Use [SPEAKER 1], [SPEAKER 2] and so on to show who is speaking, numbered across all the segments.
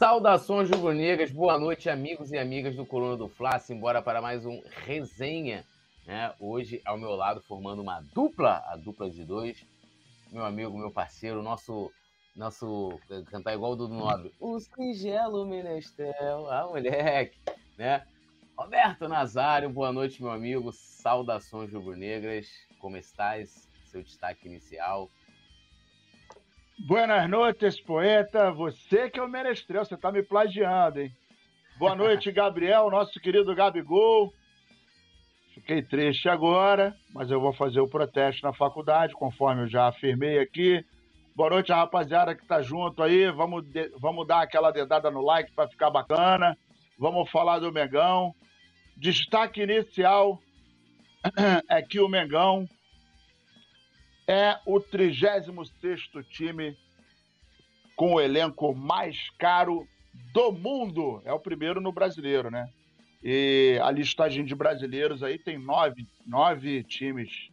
[SPEAKER 1] Saudações rubro-negras, boa noite, amigos e amigas do Coluna do Fla. Simbora para mais um resenha. Né? Hoje, ao meu lado, formando uma dupla, a dupla de dois. Meu amigo, meu parceiro, nosso. Nosso. Cantar igual o do Nobre. O singelo menestrel. Ah, moleque. Né? Roberto Nazário, boa noite, meu amigo. Saudações rubro-negras. Como estás? Seu destaque inicial.
[SPEAKER 2] Buenas noites, poeta. Você que é o menestrel, você tá me plagiando, hein? Boa noite, Gabriel, nosso querido Gabigol. Fiquei triste agora, mas eu vou fazer o protesto na faculdade, conforme eu já afirmei aqui. Boa noite, rapaziada que tá junto aí. Vamos, de... vamos dar aquela dedada no like para ficar bacana. Vamos falar do Mengão. Destaque inicial é que o Mengão é o 36º time com o elenco mais caro do mundo. É o primeiro no brasileiro, né? E a listagem de brasileiros aí tem nove, nove times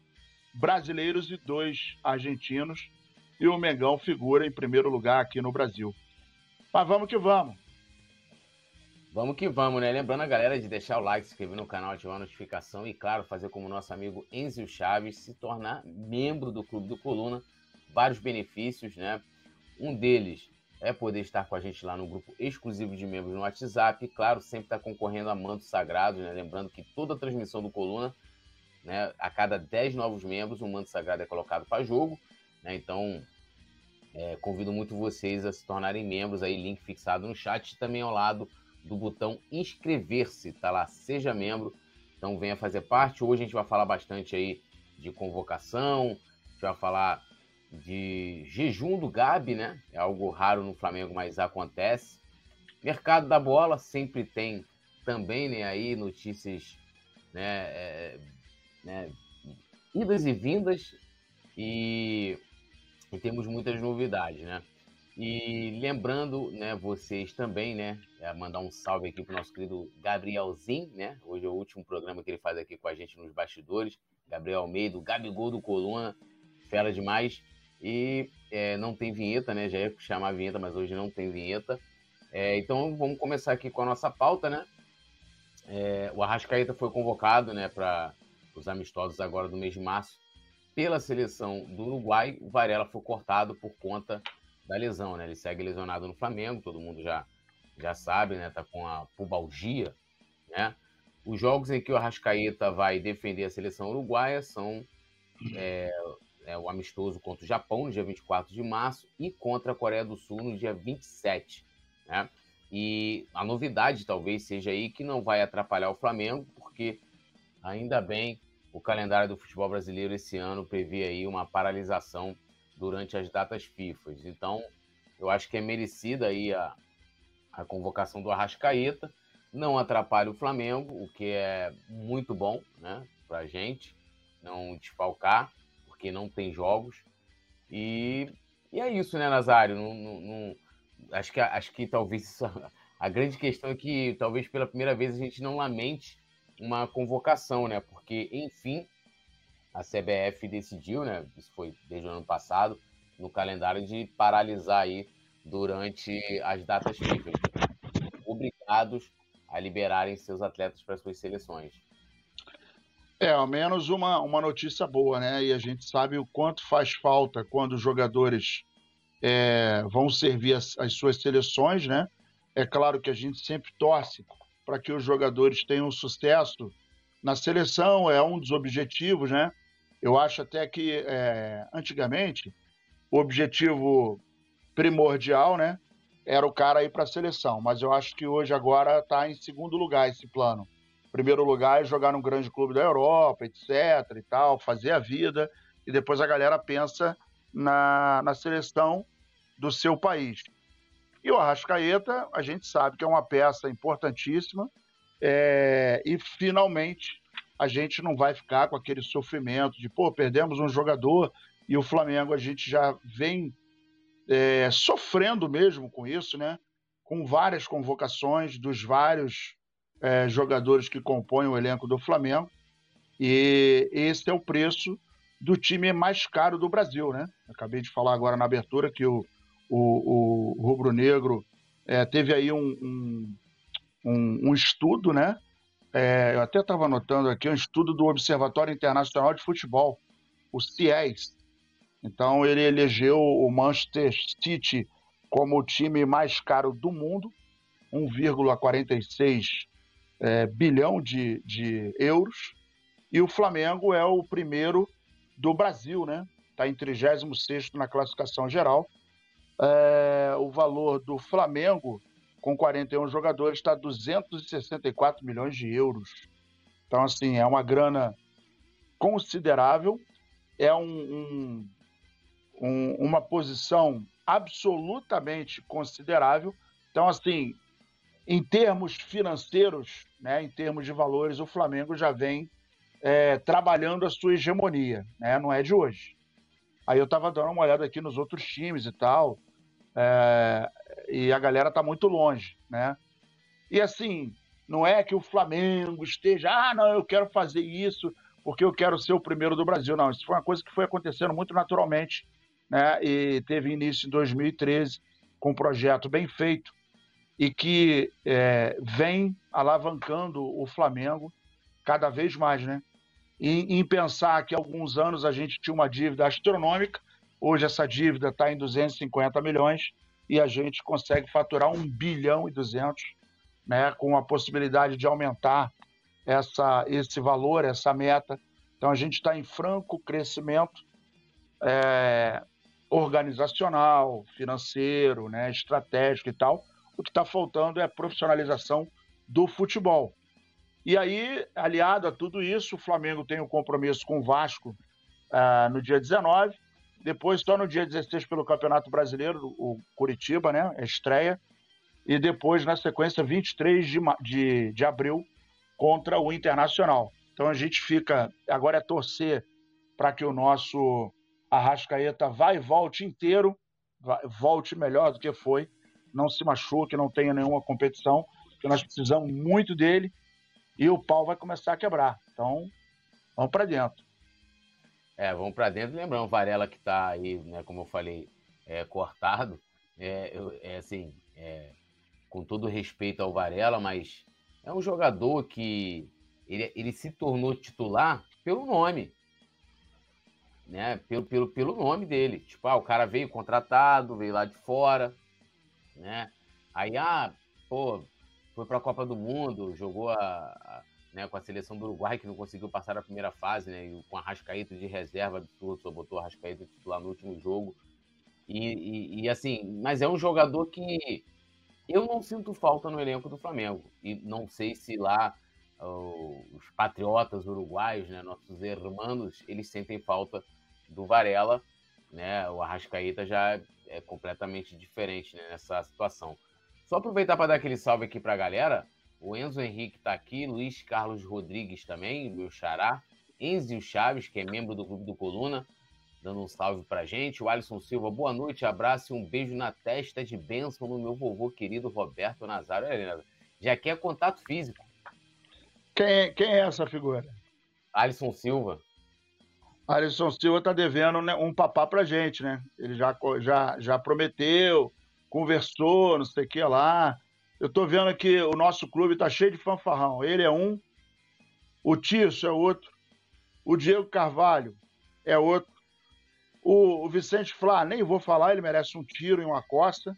[SPEAKER 2] brasileiros e dois argentinos. E o Mengão figura em primeiro lugar aqui no Brasil. Mas vamos que vamos.
[SPEAKER 1] Vamos que vamos, né? Lembrando a galera de deixar o like, se inscrever no canal, ativar a notificação e, claro, fazer como nosso amigo Enzio Chaves, se tornar membro do Clube do Coluna. Vários benefícios, né? Um deles é poder estar com a gente lá no grupo exclusivo de membros no WhatsApp. Claro, sempre está concorrendo a mantos sagrados, né? Lembrando que toda a transmissão do Coluna, né? A cada 10 novos membros, um manto sagrado é colocado para jogo, né? Então, é, convido muito vocês a se tornarem membros aí, link fixado no chat também ao lado do botão inscrever-se, tá lá, seja membro. Então venha fazer parte. Hoje a gente vai falar bastante aí de convocação, a gente vai falar de jejum do Gabi, né? É algo raro no Flamengo, mas acontece. Mercado da bola sempre tem também, né? Aí notícias, né? É, né idas e vindas e, e temos muitas novidades, né? E lembrando, né, vocês também, né, é mandar um salve aqui pro nosso querido Gabrielzinho, né? Hoje é o último programa que ele faz aqui com a gente nos bastidores. Gabriel Almeida, Gabigol do Coluna, fera demais. E é, não tem vinheta, né? Já ia chamar vinheta, mas hoje não tem vinheta. É, então vamos começar aqui com a nossa pauta, né? É, o Arrascaeta foi convocado, né, para os amistosos agora do mês de março pela seleção do Uruguai. O Varela foi cortado por conta da lesão, né? Ele segue lesionado no Flamengo, todo mundo já, já sabe, né? Tá com a pubalgia, né? Os jogos em que o Arrascaeta vai defender a seleção uruguaia são é, é, o amistoso contra o Japão, no dia 24 de março, e contra a Coreia do Sul, no dia 27, né? E a novidade talvez seja aí que não vai atrapalhar o Flamengo, porque ainda bem o calendário do futebol brasileiro esse ano prevê aí uma paralisação durante as datas FIFA. Então, eu acho que é merecida aí a, a convocação do Arrascaeta. Não atrapalha o Flamengo, o que é muito bom né, para a gente não desfalcar, porque não tem jogos. E, e é isso, né, Nazário? Não, não, não, acho, que, acho que talvez isso, a grande questão é que talvez pela primeira vez a gente não lamente uma convocação, né? Porque, enfim, a CBF decidiu, né? Isso foi desde o ano passado, no calendário de paralisar aí durante as datas FIFA, obrigados a liberarem seus atletas para suas seleções.
[SPEAKER 2] É, ao menos uma, uma notícia boa, né? E a gente sabe o quanto faz falta quando os jogadores é, vão servir as, as suas seleções, né? É claro que a gente sempre torce para que os jogadores tenham sucesso na seleção, é um dos objetivos, né? Eu acho até que é, antigamente o objetivo primordial, né, era o cara ir para a seleção. Mas eu acho que hoje agora está em segundo lugar esse plano. Primeiro lugar é jogar num grande clube da Europa, etc. e tal, fazer a vida e depois a galera pensa na, na seleção do seu país. E o Arrascaeta, a gente sabe que é uma peça importantíssima é, e finalmente a gente não vai ficar com aquele sofrimento de, pô, perdemos um jogador e o Flamengo a gente já vem é, sofrendo mesmo com isso, né? Com várias convocações dos vários é, jogadores que compõem o elenco do Flamengo. E esse é o preço do time mais caro do Brasil, né? Acabei de falar agora na abertura que o, o, o rubro-negro é, teve aí um, um, um, um estudo, né? É, eu até estava anotando aqui um estudo do Observatório Internacional de Futebol, o CIES. Então ele elegeu o Manchester City como o time mais caro do mundo, 1,46 é, bilhão de, de euros, e o Flamengo é o primeiro do Brasil, né? Está em 36 na classificação geral. É, o valor do Flamengo, com 41 jogadores, está 264 milhões de euros. Então, assim, é uma grana considerável, é um, um, um, uma posição absolutamente considerável. Então, assim, em termos financeiros, né, em termos de valores, o Flamengo já vem é, trabalhando a sua hegemonia, né? não é de hoje. Aí eu estava dando uma olhada aqui nos outros times e tal, é, e a galera está muito longe, né? E assim, não é que o Flamengo esteja, ah, não, eu quero fazer isso porque eu quero ser o primeiro do Brasil. Não, isso foi uma coisa que foi acontecendo muito naturalmente, né? E teve início em 2013 com um projeto bem feito e que é, vem alavancando o Flamengo cada vez mais, né? em pensar que há alguns anos a gente tinha uma dívida astronômica, hoje essa dívida está em 250 milhões e a gente consegue faturar 1 bilhão e 200, né, com a possibilidade de aumentar essa, esse valor, essa meta. Então a gente está em franco crescimento é, organizacional, financeiro, né, estratégico e tal. O que está faltando é a profissionalização do futebol. E aí, aliado a tudo isso, o Flamengo tem um compromisso com o Vasco uh, no dia 19. Depois, só no dia 16, pelo Campeonato Brasileiro, o Curitiba, né? A estreia. E depois, na sequência, 23 de, de, de abril, contra o Internacional. Então a gente fica. Agora é torcer para que o nosso Arrascaeta vá e volte inteiro, volte melhor do que foi, não se machuque, não tenha nenhuma competição, porque nós precisamos muito dele e o pau vai começar a quebrar. Então, vamos para dentro.
[SPEAKER 1] É, vamos para dentro. Lembrando, Varela que está aí, né, como eu falei, é, cortado. É, é assim, é, com todo respeito ao Varela, mas é um jogador que ele, ele se tornou titular pelo nome. Né? Pelo, pelo, pelo nome dele. Tipo, ah, o cara veio contratado, veio lá de fora, né? Aí, ah, pô, foi para a Copa do Mundo, jogou a, né, com a seleção do Uruguai, que não conseguiu passar a primeira fase, né, com a Rascaeta de reserva absurdo, só botou a Rascaeta titular no último jogo. E, e, e, assim, mas é um jogador que eu não sinto falta no elenco do Flamengo. E não sei se lá os patriotas uruguaios, né, nossos irmãos, eles sentem falta do Varela, né? O Arrascaeta já é completamente diferente né, nessa situação. Só aproveitar para dar aquele salve aqui para a galera. O Enzo Henrique está aqui, Luiz Carlos Rodrigues também, meu xará. Enzo Chaves, que é membro do Clube do Coluna, dando um salve para gente. O Alisson Silva, boa noite, abraço e um beijo na testa de bênção no meu vovô querido Roberto Nazário. Helena, já quer contato físico.
[SPEAKER 2] Quem é, quem é essa figura?
[SPEAKER 1] Alisson Silva.
[SPEAKER 2] Alisson Silva está devendo né, um papá para gente, né? Ele já, já, já prometeu, conversou, não sei o que lá. Eu tô vendo que o nosso clube tá cheio de fanfarrão. Ele é um, o Tício é outro, o Diego Carvalho é outro, o, o Vicente Flá, nem vou falar, ele merece um tiro em uma costa.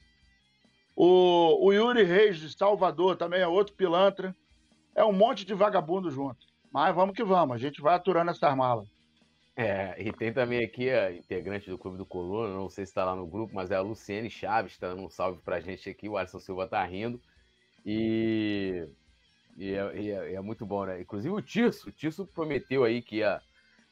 [SPEAKER 2] O, o Yuri Reis de Salvador também é outro pilantra. É um monte de vagabundo junto. Mas vamos que vamos, a gente vai aturando essa mala.
[SPEAKER 1] É, e tem também aqui a integrante do Clube do Coluna, não sei se está lá no grupo, mas é a Luciene Chaves, está dando um salve pra gente aqui, o Alisson Silva tá rindo. E, e, é, e é, é, muito bom, né? Inclusive o Tirso, o Tirso prometeu aí que ia,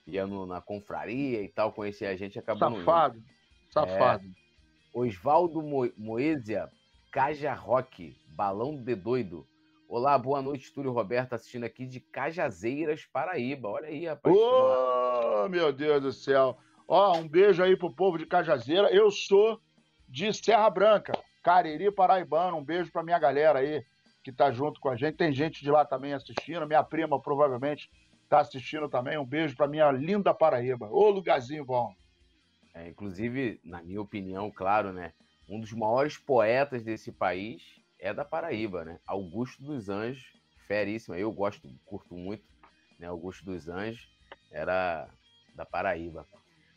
[SPEAKER 1] ia no, na confraria e tal, conhecer a gente, acabou
[SPEAKER 2] Safado, safado. É,
[SPEAKER 1] Osvaldo Mo Moesia, Caja Rock, Balão de Doido. Olá, boa noite, Túlio Roberto, assistindo aqui de Cajazeiras, Paraíba. Olha aí, rapaz.
[SPEAKER 2] Ô, meu Deus do céu. Ó, um beijo aí pro povo de Cajazeira. Eu sou de Serra Branca, Cariri Paraibano. Um beijo pra minha galera aí que tá junto com a gente. Tem gente de lá também assistindo. Minha prima provavelmente tá assistindo também. Um beijo pra minha linda Paraíba. Ô, lugarzinho bom.
[SPEAKER 1] É, inclusive, na minha opinião, claro, né? um dos maiores poetas desse país é da Paraíba, né? Augusto dos Anjos, feríssima. Eu gosto, curto muito, né? Augusto dos Anjos era da Paraíba.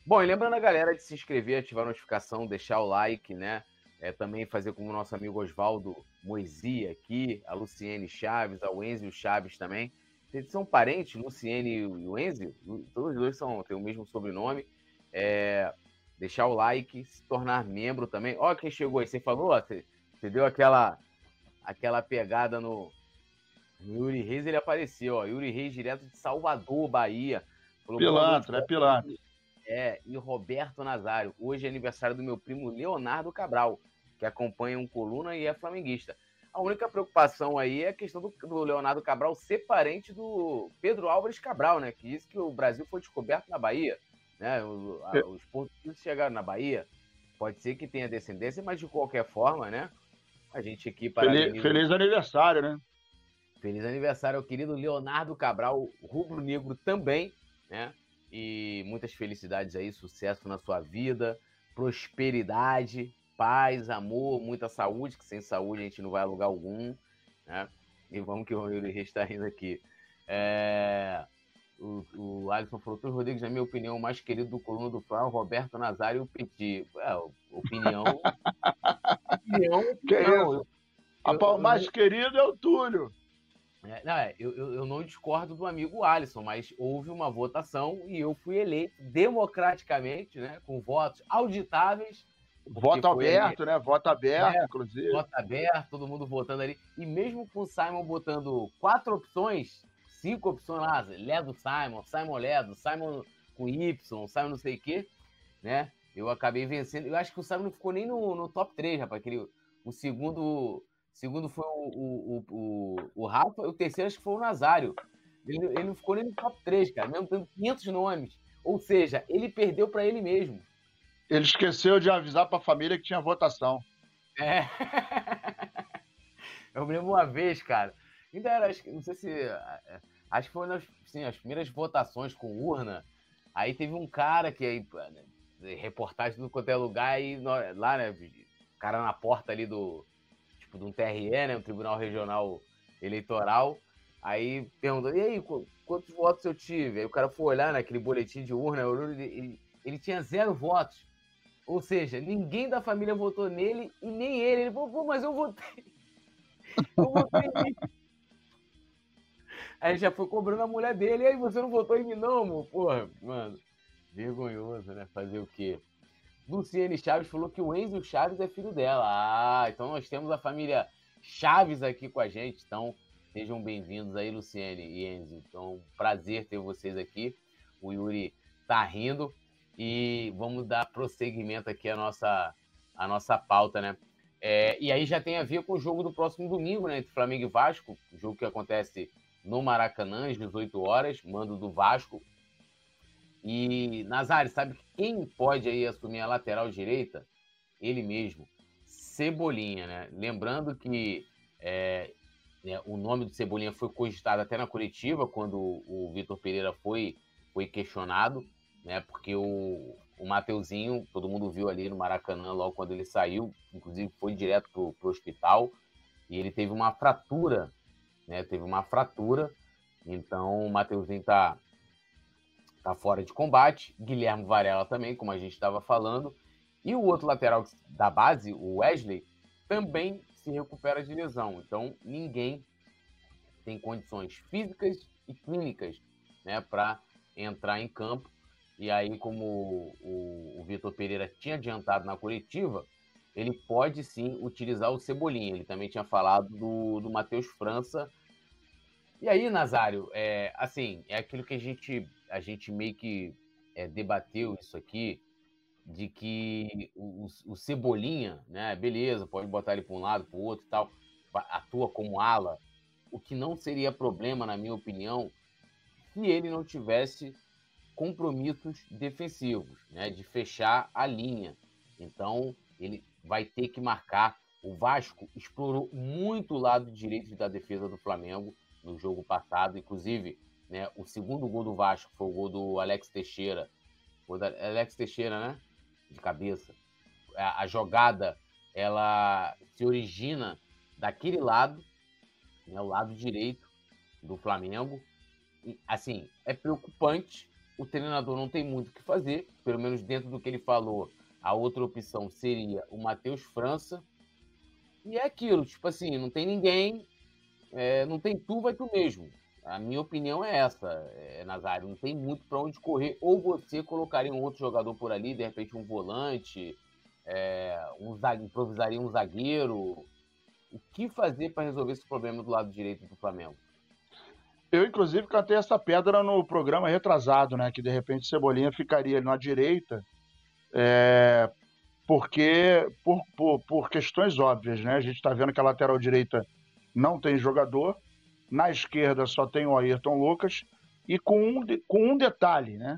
[SPEAKER 1] Bom, e lembrando a galera de se inscrever, ativar a notificação, deixar o like, né? É, também fazer como o nosso amigo Oswaldo Moisi aqui, a Luciene Chaves, a Wenzio Chaves também. Eles são parentes, Luciene e o Enzio, todos dois são, têm o mesmo sobrenome. É, deixar o like, se tornar membro também. Ó, quem chegou aí, você falou, ó, você, você deu aquela, aquela pegada no, no Yuri Reis, ele apareceu, ó. Yuri Reis, direto de Salvador, Bahia.
[SPEAKER 2] Falou, pilantra, é pilantra.
[SPEAKER 1] É, e Roberto Nazário. Hoje é aniversário do meu primo Leonardo Cabral, que acompanha um coluna e é flamenguista. A única preocupação aí é a questão do, do, Leonardo Cabral ser parente do Pedro Álvares Cabral, né? Que diz que o Brasil foi descoberto na Bahia. Né? O, a, os portugueses chegaram na Bahia. Pode ser que tenha descendência, mas de qualquer forma, né? A gente aqui
[SPEAKER 2] para. Feliz, feliz aniversário, né?
[SPEAKER 1] Feliz aniversário ao querido Leonardo Cabral, rubro-negro também, né? E muitas felicidades aí, sucesso na sua vida, prosperidade, paz, amor, muita saúde, que sem saúde a gente não vai a lugar algum, né? E vamos que o Yuri está rindo aqui. É... O, o Alisson falou, Túlio Rodrigues, na minha opinião, o mais querido do coluna do Fla, o Roberto Nazário e o Petit. É, opinião...
[SPEAKER 2] opinião, que não. o mais eu, querido é o Túlio.
[SPEAKER 1] É, não, é, eu, eu, eu, não discordo do amigo Alisson, mas houve uma votação e eu fui eleito democraticamente, né, com votos auditáveis
[SPEAKER 2] Voto aberto, ali, né? Voto aberto, é, inclusive.
[SPEAKER 1] Voto aberto, todo mundo votando ali. E mesmo com o Simon botando quatro opções, cinco opções lá, Lé do Simon, Simon Lé do Simon com Y, Simon não sei o quê, né? Eu acabei vencendo. Eu acho que o Simon não ficou nem no, no top 3, rapaz. Aquele, o segundo, segundo foi o, o, o, o Rafa, e o terceiro acho que foi o Nazário. Ele, ele não ficou nem no top 3, cara, mesmo tendo 500 nomes. Ou seja, ele perdeu para ele mesmo.
[SPEAKER 2] Ele esqueceu de avisar para a família que tinha votação.
[SPEAKER 1] É. Eu me lembro uma vez, cara. Ainda era, não sei se. É, acho que foi nas assim, as primeiras votações com urna. Aí teve um cara que aí. Né, reportagem do quanto é lugar, e lá, né? cara na porta ali do. Tipo, de um TRE, né? Um Tribunal Regional Eleitoral. Aí perguntou, e aí, quantos votos eu tive? Aí o cara foi olhar naquele boletim de urna, ele, ele, ele tinha zero votos. Ou seja, ninguém da família votou nele e nem ele. Ele falou, pô, mas eu votei. Eu votei. Aí já foi cobrando a mulher dele. E aí, você não votou em mim, não, amor? Porra, mano. Vergonhoso, né? Fazer o quê? Luciene Chaves falou que o Enzo Chaves é filho dela. Ah, então nós temos a família Chaves aqui com a gente. Então, sejam bem-vindos aí, Luciene e Enzo. Então, prazer ter vocês aqui. O Yuri tá rindo e vamos dar prosseguimento aqui à nossa, à nossa pauta, né? É, e aí já tem a ver com o jogo do próximo domingo, né? Entre Flamengo e Vasco, jogo que acontece no Maracanã, às 18 horas, mando do Vasco. E Nazário, sabe quem pode aí assumir a lateral direita? Ele mesmo, Cebolinha, né? Lembrando que é, né, o nome do Cebolinha foi cogitado até na coletiva, quando o Vitor Pereira foi, foi questionado né? Porque o, o Mateuzinho, todo mundo viu ali no Maracanã logo quando ele saiu, inclusive foi direto pro, pro hospital e ele teve uma fratura, né? Teve uma fratura, então o Mateuzinho tá tá fora de combate, Guilherme Varela também, como a gente estava falando, e o outro lateral da base, o Wesley, também se recupera de lesão. Então ninguém tem condições físicas e clínicas, né, para entrar em campo. E aí, como o, o Vitor Pereira tinha adiantado na coletiva, ele pode sim utilizar o Cebolinha. Ele também tinha falado do, do Matheus França. E aí, Nazário, é, assim, é aquilo que a gente, a gente meio que é, debateu isso aqui, de que o, o, Cebolinha, né, beleza, pode botar ele para um lado, para o outro e tal, atua como ala, o que não seria problema, na minha opinião, se ele não tivesse compromissos defensivos, né, de fechar a linha. Então, ele vai ter que marcar. O Vasco explorou muito o lado direito da defesa do Flamengo no jogo passado, inclusive, né, o segundo gol do Vasco foi o gol do Alex Teixeira. O da Alex Teixeira, né? De cabeça. A, a jogada ela se origina daquele lado, né, o lado direito do Flamengo. E, assim, é preocupante. O treinador não tem muito o que fazer, pelo menos dentro do que ele falou. A outra opção seria o Matheus França. E é aquilo, tipo assim, não tem ninguém, é, não tem tu, vai tu mesmo. A minha opinião é essa, é, Nazário. Não tem muito para onde correr. Ou você colocaria um outro jogador por ali, de repente um volante, é, um zague, improvisaria um zagueiro. O que fazer para resolver esse problema do lado direito do Flamengo?
[SPEAKER 2] Eu, inclusive, cantei essa pedra no programa retrasado, né? Que de repente Cebolinha ficaria na direita, é, porque por, por, por, questões óbvias, né? A gente está vendo que a lateral direita não tem jogador, na esquerda só tem o Ayrton Lucas, e com um, com um detalhe, né?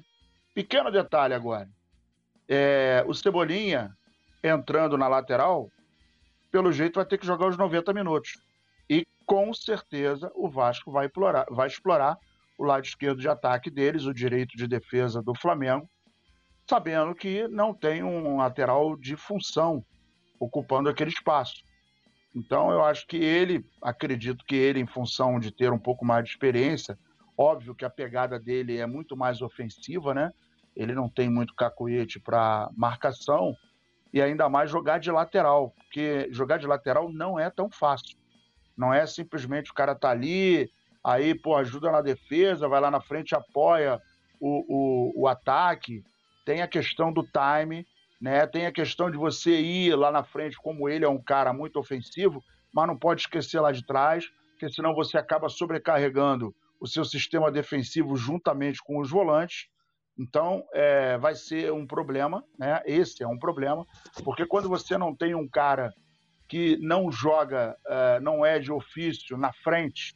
[SPEAKER 2] Pequeno detalhe agora. É, o Cebolinha entrando na lateral, pelo jeito vai ter que jogar os 90 minutos. Com certeza o Vasco vai explorar, vai explorar o lado esquerdo de ataque deles, o direito de defesa do Flamengo, sabendo que não tem um lateral de função ocupando aquele espaço. Então eu acho que ele, acredito que ele, em função de ter um pouco mais de experiência, óbvio que a pegada dele é muito mais ofensiva, né? Ele não tem muito cacoete para marcação e ainda mais jogar de lateral, porque jogar de lateral não é tão fácil. Não é simplesmente o cara tá ali, aí, pô, ajuda na defesa, vai lá na frente, apoia o, o, o ataque. Tem a questão do time, né? Tem a questão de você ir lá na frente, como ele é um cara muito ofensivo, mas não pode esquecer lá de trás, porque senão você acaba sobrecarregando o seu sistema defensivo juntamente com os volantes. Então, é, vai ser um problema, né? Esse é um problema, porque quando você não tem um cara que não joga, uh, não é de ofício na frente,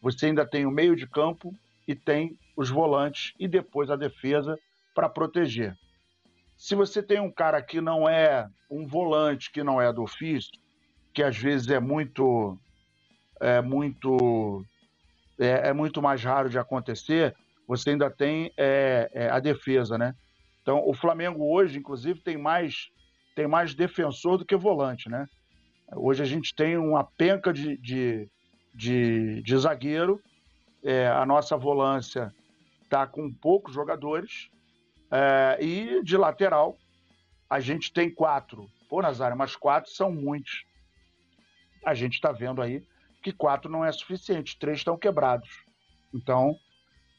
[SPEAKER 2] você ainda tem o meio de campo e tem os volantes e depois a defesa para proteger. Se você tem um cara que não é um volante, que não é do ofício, que às vezes é muito é muito é, é muito mais raro de acontecer, você ainda tem é, é, a defesa, né? Então o Flamengo hoje, inclusive, tem mais tem mais defensor do que volante, né? Hoje a gente tem uma penca de, de, de, de zagueiro, é, a nossa volância está com poucos jogadores, é, e de lateral a gente tem quatro. Pô, Nazário, mas quatro são muitos. A gente está vendo aí que quatro não é suficiente, três estão quebrados. Então,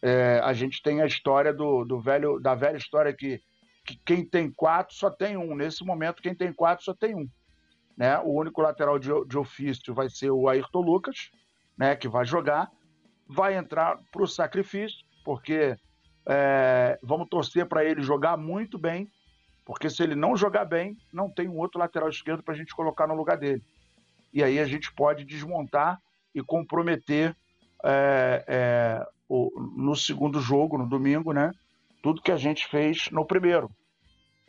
[SPEAKER 2] é, a gente tem a história do, do velho, da velha história que, que quem tem quatro só tem um. Nesse momento, quem tem quatro só tem um. Né? O único lateral de, de ofício vai ser o Ayrton Lucas, né, que vai jogar. Vai entrar para o sacrifício, porque é, vamos torcer para ele jogar muito bem, porque se ele não jogar bem, não tem um outro lateral esquerdo para a gente colocar no lugar dele. E aí a gente pode desmontar e comprometer é, é, o, no segundo jogo, no domingo, né? Tudo que a gente fez no primeiro.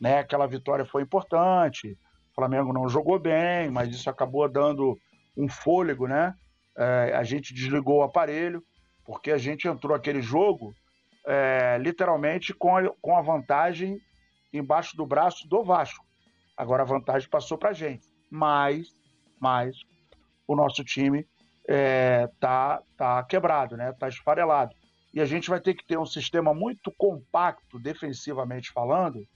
[SPEAKER 2] Né? Aquela vitória foi importante, Flamengo não jogou bem, mas isso acabou dando um fôlego, né? É, a gente desligou o aparelho, porque a gente entrou aquele jogo é, literalmente com a, com a vantagem embaixo do braço do Vasco. Agora a vantagem passou para a gente. Mas, mas o nosso time é, tá, tá quebrado, né? Tá esfarelado. E a gente vai ter que ter um sistema muito compacto, defensivamente falando,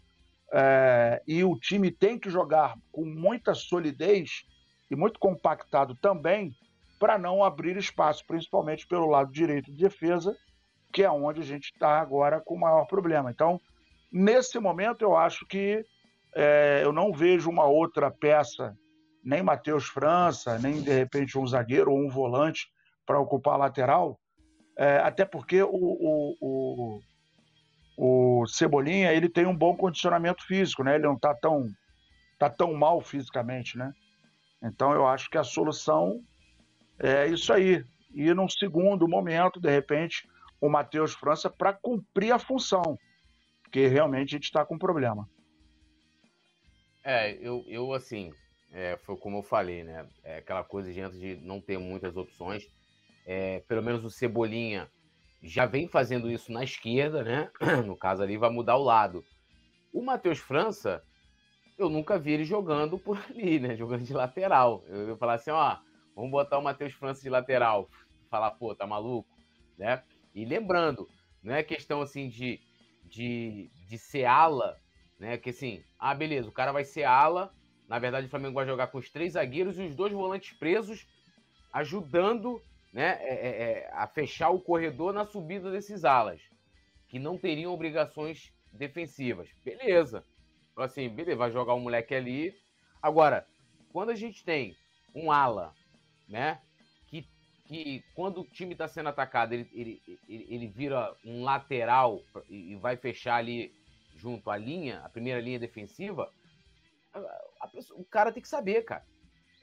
[SPEAKER 2] é, e o time tem que jogar com muita solidez e muito compactado também para não abrir espaço, principalmente pelo lado direito de defesa, que é onde a gente está agora com o maior problema. Então, nesse momento, eu acho que é, eu não vejo uma outra peça, nem Matheus França, nem de repente um zagueiro ou um volante para ocupar a lateral, é, até porque o, o, o o Cebolinha ele tem um bom condicionamento físico, né? Ele não está tão tá tão mal fisicamente, né? Então eu acho que a solução é isso aí. E num segundo momento, de repente, o Matheus França para cumprir a função, porque realmente a gente está com problema.
[SPEAKER 1] É, eu, eu assim, é, foi como eu falei, né? É aquela coisa de de não ter muitas opções. É, pelo menos o Cebolinha já vem fazendo isso na esquerda, né? No caso ali, vai mudar o lado. O Matheus França, eu nunca vi ele jogando por ali, né? Jogando de lateral. Eu ia falar assim, ó, vamos botar o Matheus França de lateral. Falar, pô, tá maluco? Né? E lembrando, não é questão assim de, de, de ser ala, né? Que assim, ah, beleza, o cara vai ser ala. Na verdade, o Flamengo vai jogar com os três zagueiros e os dois volantes presos, ajudando né, é, é, é a fechar o corredor na subida desses alas, que não teriam obrigações defensivas. Beleza. Assim, beleza, vai jogar o um moleque ali. Agora, quando a gente tem um ala, né? Que, que quando o time está sendo atacado, ele, ele, ele, ele, vira um lateral e vai fechar ali junto à linha, a primeira linha defensiva, a, a pessoa, o cara tem que saber, cara.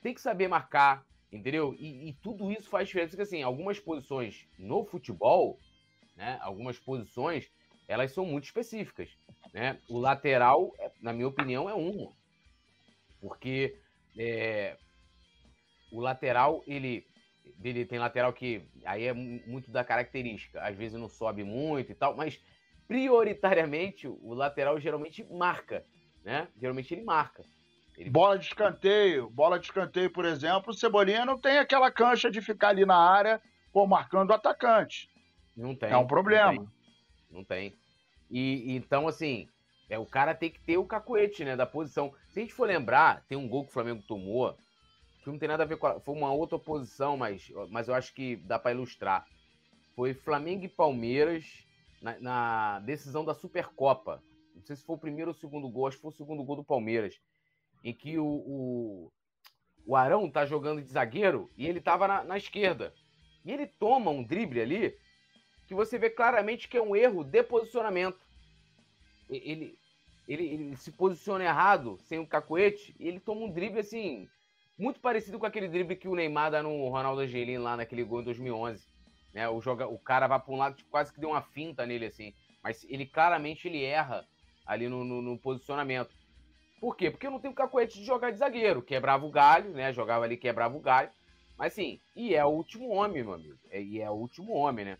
[SPEAKER 1] Tem que saber marcar, entendeu? E, e tudo isso faz diferença. Porque, assim, algumas posições no futebol, né? Algumas posições, elas são muito específicas. Né? O lateral, é, na minha opinião, é um. Porque é, o lateral, ele, ele tem lateral que aí é muito da característica. Às vezes não sobe muito e tal, mas prioritariamente o lateral geralmente marca. Né? Geralmente ele marca. Ele...
[SPEAKER 2] Bola de escanteio, bola de escanteio, por exemplo, o Cebolinha não tem aquela cancha de ficar ali na área pô, marcando o atacante.
[SPEAKER 1] Não tem.
[SPEAKER 2] É um problema.
[SPEAKER 1] Não tem. Não tem. E então, assim, é, o cara tem que ter o cacuete, né, da posição. Se a gente for lembrar, tem um gol que o Flamengo tomou, que não tem nada a ver com a, foi uma outra posição, mas, mas eu acho que dá para ilustrar. Foi Flamengo e Palmeiras na, na, decisão da Supercopa. Não sei se foi o primeiro ou o segundo gol, acho que foi o segundo gol do Palmeiras, em que o, o, o Arão tá jogando de zagueiro e ele tava na, na esquerda. E ele toma um drible ali que você vê claramente que é um erro de posicionamento. Ele, ele, ele se posiciona errado, sem o cacuete, e ele toma um drible assim, muito parecido com aquele drible que o Neymar dá no Ronaldo Angelino lá naquele gol em 2011. Né? O, joga, o cara vai para um lado, tipo, quase que deu uma finta nele assim. Mas ele claramente ele erra ali no, no, no posicionamento. Por quê? Porque eu não tenho cacuete de jogar de zagueiro. Quebrava o galho, né? Jogava ali, quebrava o galho. Mas sim, e é o último homem, meu amigo. É, e é o último homem, né?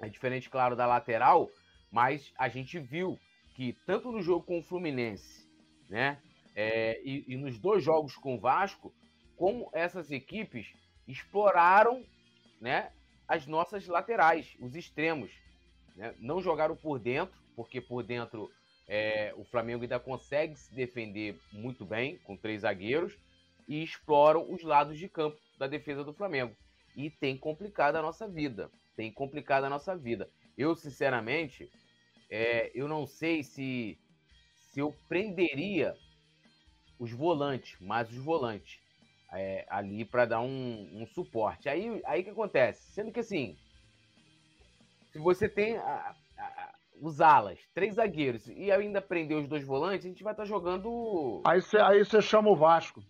[SPEAKER 1] É diferente, claro, da lateral, mas a gente viu que tanto no jogo com o Fluminense, né, é, e, e, nos dois jogos com o Vasco, como essas equipes exploraram, né, as nossas laterais, os extremos, né, não jogaram por dentro, porque por dentro é, o Flamengo ainda consegue se defender muito bem com três zagueiros e exploram os lados de campo da defesa do Flamengo e tem complicado a nossa vida tem complicado a nossa vida. Eu, sinceramente, é, eu não sei se, se eu prenderia os volantes, mais os volantes, é, ali para dar um, um, suporte. Aí, aí que acontece? Sendo que assim, se você tem a, os alas, três zagueiros e ainda prender os dois volantes, a gente vai estar tá jogando.
[SPEAKER 2] Aí você aí chama o Vasco.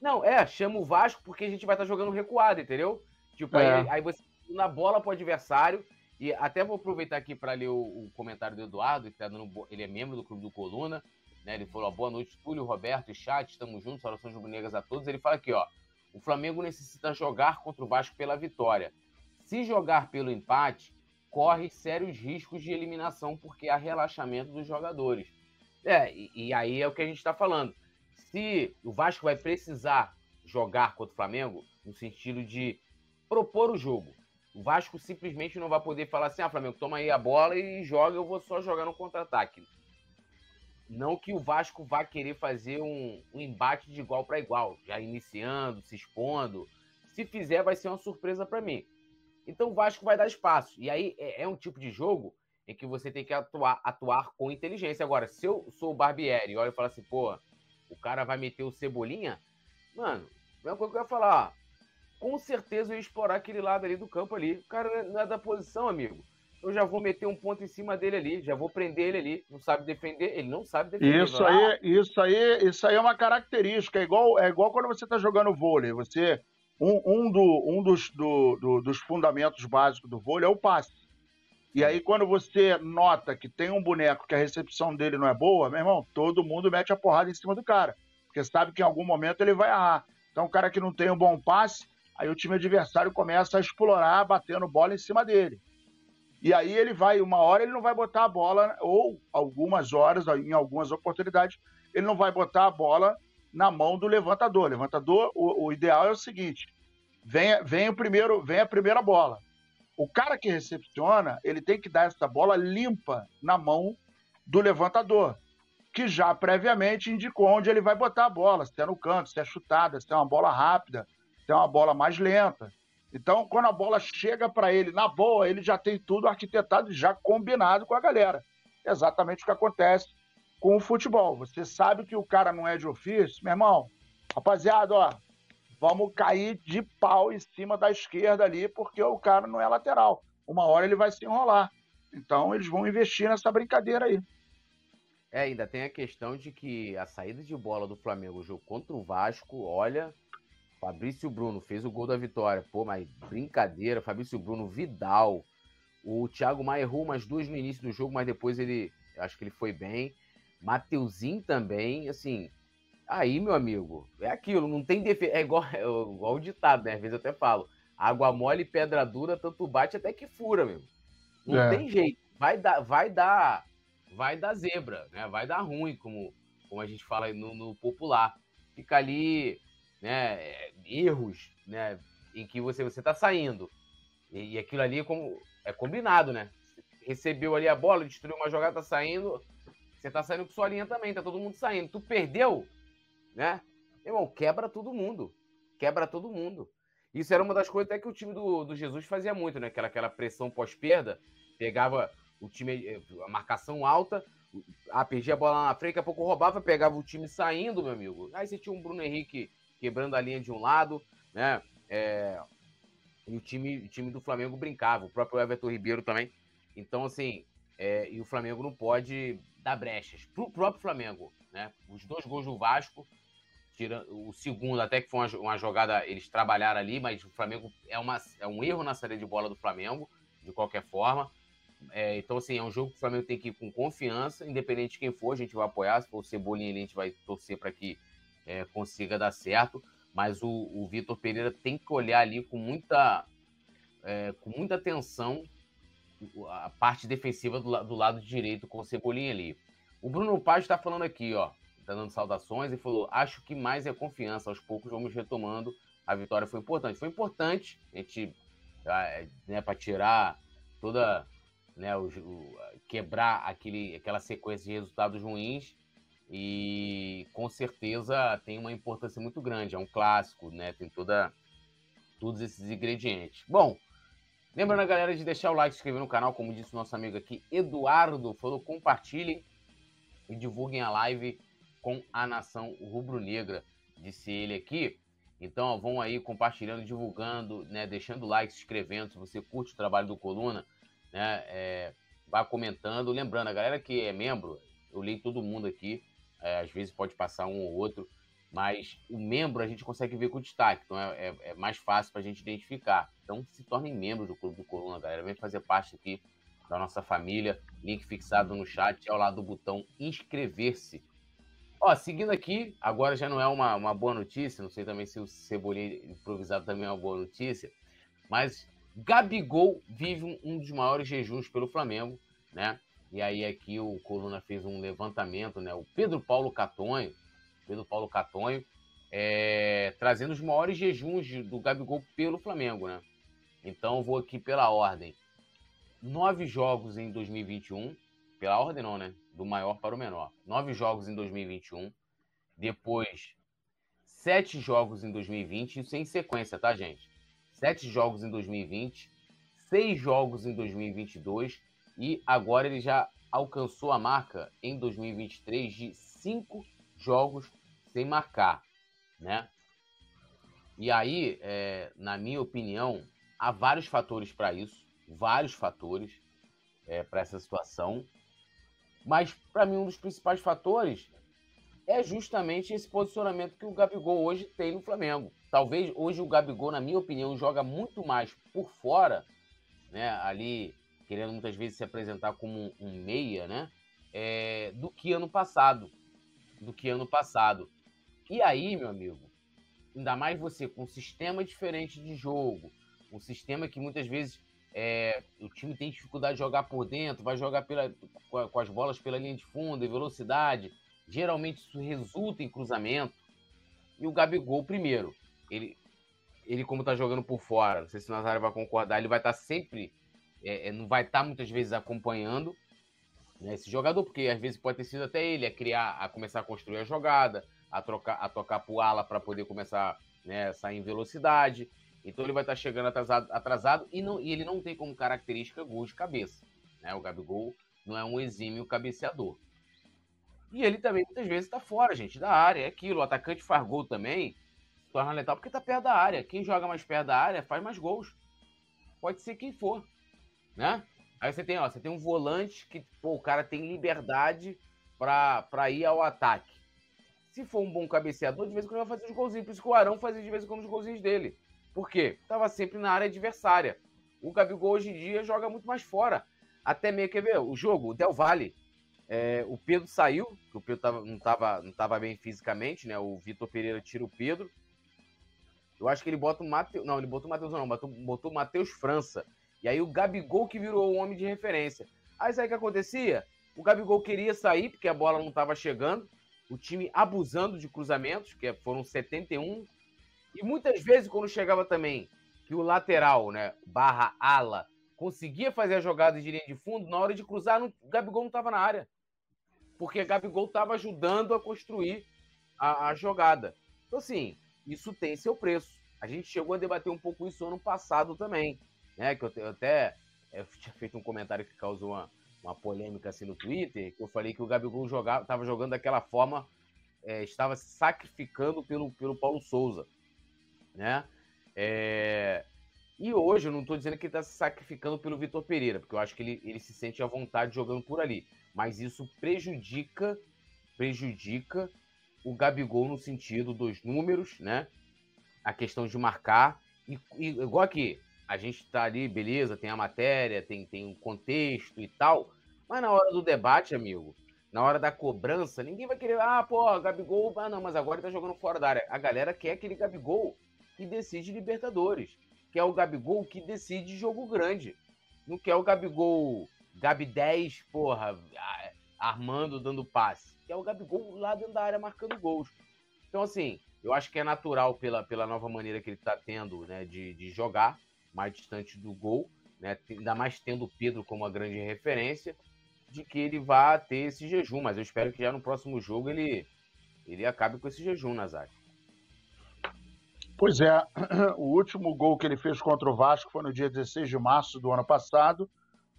[SPEAKER 1] Não, é, chama o Vasco porque a gente vai estar tá jogando recuado, entendeu? Tipo, é. aí, aí você na bola para o adversário. E até vou aproveitar aqui para ler o, o, comentário do Eduardo, que tá dando, ele é membro do Clube do Coluna. Né? Ele falou: boa noite, Túlio, Roberto e chat, estamos juntos, orações rubro-negras a todos. Ele fala aqui: ó, o Flamengo necessita jogar contra o Vasco pela vitória. Se jogar pelo empate, corre sérios riscos de eliminação, porque há relaxamento dos jogadores. É, e, e aí é o que a gente está falando. Se o Vasco vai precisar jogar contra o Flamengo, no sentido de propor o jogo, o Vasco simplesmente não vai poder falar assim: ah, Flamengo, toma aí a bola e joga, eu vou só jogar no contra-ataque. Não que o Vasco vá querer fazer um, um embate de igual para igual, já iniciando, se expondo. Se fizer, vai ser uma surpresa para mim. Então o Vasco vai dar espaço. E aí é, é, um tipo de jogo em que você tem que atuar, atuar com inteligência. Agora, se eu sou o Barbieri e olho e falo assim, pô, o cara vai meter o Cebolinha, mano, a mesma coisa que eu ia falar, com certeza eu ia explorar aquele lado ali do campo ali. O cara não é da posição, amigo. Eu já vou meter um ponto em cima dele ali, já vou prender ele ali. Não sabe defender, ele não sabe defender.
[SPEAKER 2] Isso aí, isso aí, isso aí é uma característica. É igual, é igual quando você está jogando vôlei. Você um, um, do, um dos, do, do, dos fundamentos básicos do vôlei é o passe. E aí, quando você nota que tem um boneco que a recepção dele não é boa, meu irmão, todo mundo mete a porrada em cima do cara. Porque sabe que em algum momento ele vai errar. Então, o cara que não tem um bom passe, Aí o time adversário começa a explorar, batendo bola em cima dele. E aí ele vai, uma hora ele não vai botar a bola, ou algumas horas, em algumas oportunidades, ele não vai botar a bola na mão do levantador. Levantador, o, o ideal é o seguinte: vem, vem, o primeiro, vem a primeira bola. O cara que recepciona, ele tem que dar essa bola limpa na mão do levantador, que já previamente indicou onde ele vai botar a bola, se é no canto, se é chutada, se é uma bola rápida, se é uma bola mais lenta. Então, quando a bola chega para ele na boa, ele já tem tudo arquitetado, já combinado com a galera. Exatamente o que acontece com o futebol. Você sabe que o cara não é de ofício, meu irmão. Rapaziada, ó, vamos cair de pau em cima da esquerda ali, porque o cara não é lateral. Uma hora ele vai se enrolar. Então eles vão investir nessa brincadeira aí.
[SPEAKER 1] É, ainda tem a questão de que a saída de bola do Flamengo, o jogo contra o Vasco, olha, Fabrício Bruno fez o gol da vitória. Pô, mas brincadeira, Fabrício Bruno, Vidal. O Thiago Maia errou umas duas no início do jogo, mas depois ele, acho que ele foi bem. Mateuzinho também, assim, Aí, meu amigo, é aquilo, não tem defesa. É igual, é igual o ditado, né? Às vezes eu até falo: água mole, pedra dura, tanto bate até que fura, meu. Não é. tem jeito. Vai dar, vai dar, vai dar zebra, né? Vai dar ruim, como, como a gente fala no, no popular. Fica ali, né? Erros, né? Em que você você tá saindo. E, e aquilo ali é, como, é combinado, né? Recebeu ali a bola, destruiu uma jogada, tá saindo. Você tá saindo com sua linha também, tá todo mundo saindo. Tu perdeu, né? Irmão, quebra todo mundo. Quebra todo mundo. Isso era uma das coisas até que o time do, do Jesus fazia muito, né? Aquela, aquela pressão pós-perda, pegava o time, eh, a marcação alta, ah, perdia a bola na frente, daqui a pouco roubava, pegava o time saindo, meu amigo. Aí você tinha um Bruno Henrique quebrando a linha de um lado, né? É, e o time, o time do Flamengo brincava, o próprio Everton Ribeiro também. Então, assim, é, e o Flamengo não pode dar brechas. Pro próprio Flamengo, né? Os dois gols do Vasco o segundo, até que foi uma, uma, jogada, eles trabalharam ali, mas o Flamengo é, uma, é um erro na saída de bola do Flamengo, de qualquer forma. É, então, assim, é um jogo que o Flamengo tem que ir com confiança, independente de quem for, a gente vai apoiar. Se for o Cebolinha, a gente vai torcer para que é, consiga dar certo. Mas o, o Vitor Pereira tem que olhar ali com muita, é, com muita atenção a parte defensiva do, do lado direito com o Cebolinha ali. O Bruno Paz está falando aqui, ó tá dando saudações e falou: acho que mais é confiança. Aos poucos vamos retomando. A vitória foi importante. Foi importante a gente, ah, né, para tirar toda, né, o, o, quebrar aquele, aquela sequência de resultados ruins. E com certeza tem uma importância muito grande. É um clássico, né? Tem toda, todos esses ingredientes. Bom, lembrando a galera de deixar o like, se inscrever no canal, como disse nosso amigo aqui, Eduardo, falou: compartilhem e divulguem a live com a nação rubro-negra, disse ele aqui. Então, ó, vão aí compartilhando, divulgando, né, deixando like, se inscrevendo, se você curte o trabalho do Coluna, né, é, vá comentando. Lembrando, a galera que é membro, eu leio todo mundo aqui, é, às vezes pode passar um ou outro, mas o membro a gente consegue ver com destaque, então é, é, é mais fácil para a gente identificar. Então, se tornem membros do Clube do Coluna, galera. Vem fazer parte aqui da nossa família. Link fixado no chat, ao lado do botão inscrever-se. Ó, seguindo aqui, agora já não é uma, uma boa notícia, não sei também se o Cebolinha improvisado também é uma boa notícia, mas Gabigol vive um, um dos maiores jejuns pelo Flamengo, né? E aí aqui o Coluna fez um levantamento, né? O Pedro Paulo Catonho, Pedro Paulo Catonho, é, trazendo os maiores jejuns do Gabigol pelo Flamengo, né? Então vou aqui pela ordem. Nove jogos em 2021, pela ordem não, né? Do maior para o menor. Nove jogos em 2021. Depois, sete jogos em 2020. Isso em sequência, tá, gente? Sete jogos em 2020. Seis jogos em 2022. E agora ele já alcançou a marca em 2023 de cinco jogos sem marcar, né? E aí, é, na minha opinião, há vários fatores para isso, vários fatores é, para essa situação. Mas, para mim, um dos principais fatores é justamente esse posicionamento que o Gabigol hoje tem no Flamengo. Talvez hoje o Gabigol, na minha opinião, joga muito mais por fora, né? Ali querendo muitas vezes se apresentar como um meia, né? É, do que ano passado. Do que ano passado. E aí, meu amigo, ainda mais você com um sistema diferente de jogo, um sistema que muitas vezes é, o time tem dificuldade de jogar por dentro, vai jogar pela, com as bolas pela linha de fundo, em velocidade. Geralmente isso resulta em cruzamento. E o Gabigol, primeiro, ele, ele como tá jogando por fora, não sei se o Nazário vai concordar, ele vai estar tá sempre, é, é, não vai estar tá muitas vezes acompanhando né, esse jogador, porque às vezes pode ter sido até ele a criar, a começar a construir a jogada, a, trocar, a tocar pro ala para poder começar né, sair em velocidade. Então ele vai estar tá chegando atrasado, atrasado e, não, e ele não tem como característica gol de cabeça. Né? O Gabigol não é um exímio cabeceador. E ele também muitas vezes está fora, gente, da área. É aquilo, o atacante faz gol também, torna letal porque está perto da área. Quem joga mais perto da área faz mais gols. Pode ser quem for, né? Aí você tem, ó, você tem um volante que, pô, o cara tem liberdade para ir ao ataque. Se for um bom cabeceador, de vez em quando ele vai fazer os golzinhos. Por isso que o Arão fazia de vez em quando os golzinhos dele. Por quê? Tava sempre na área adversária. O Gabigol hoje em dia joga muito mais fora. Até meio, quer ver? O jogo, o Del Valle. É, o Pedro saiu, porque o Pedro tava, não, estava não tava bem fisicamente, né? O Vitor Pereira tira o Pedro. Eu acho que ele bota o Matheus. Não, ele botou o Matheus, não, botou, botou o Matheus França. E aí o Gabigol que virou o homem de referência. Aí sabe o que acontecia? O Gabigol queria sair, porque a bola não estava chegando. O time abusando de cruzamentos, que foram 71 e muitas vezes, quando chegava também que o lateral, né, barra ala, conseguia fazer a jogada de linha de fundo, na hora de cruzar, o Gabigol não estava na área. Porque o Gabigol estava ajudando a construir a, a, jogada. Então, assim, isso tem seu preço. A gente chegou a debater um pouco isso ano passado também. Né? Que eu, eu até eu tinha feito um comentário que causou uma, uma polêmica assim no Twitter, que eu falei que o Gabigol jogava, estava jogando daquela forma, é, estava se sacrificando pelo, pelo Paulo Souza né? É... E hoje eu não estou dizendo que ele está se sacrificando pelo Vitor Pereira, porque eu acho que ele, ele se sente à vontade jogando por ali. Mas isso prejudica, prejudica o Gabigol no sentido dos números, né? A questão de marcar. E, e igual aqui, a gente está ali, beleza, tem a matéria, tem, tem um contexto e tal. Mas na hora do debate, amigo, na hora da cobrança, ninguém vai querer, ah, pô, Gabigol, ah, não, mas agora tá jogando fora da área. A galera quer aquele Gabigol que decide Libertadores, que é o Gabigol que decide jogo grande. Não quer o Gabigol Gabi 10, porra, armando, dando passe. Que é o Gabigol lá dentro da área marcando gols. Então, assim, eu acho que é natural pela, pela nova maneira que ele está tendo né, de, de jogar, mais distante do gol, né, ainda mais tendo o Pedro como uma grande referência, de que ele vá ter esse jejum. Mas eu espero que já no próximo jogo ele, ele acabe com esse jejum, Nazário.
[SPEAKER 2] Pois é, o último gol que ele fez contra o Vasco foi no dia 16 de março do ano passado.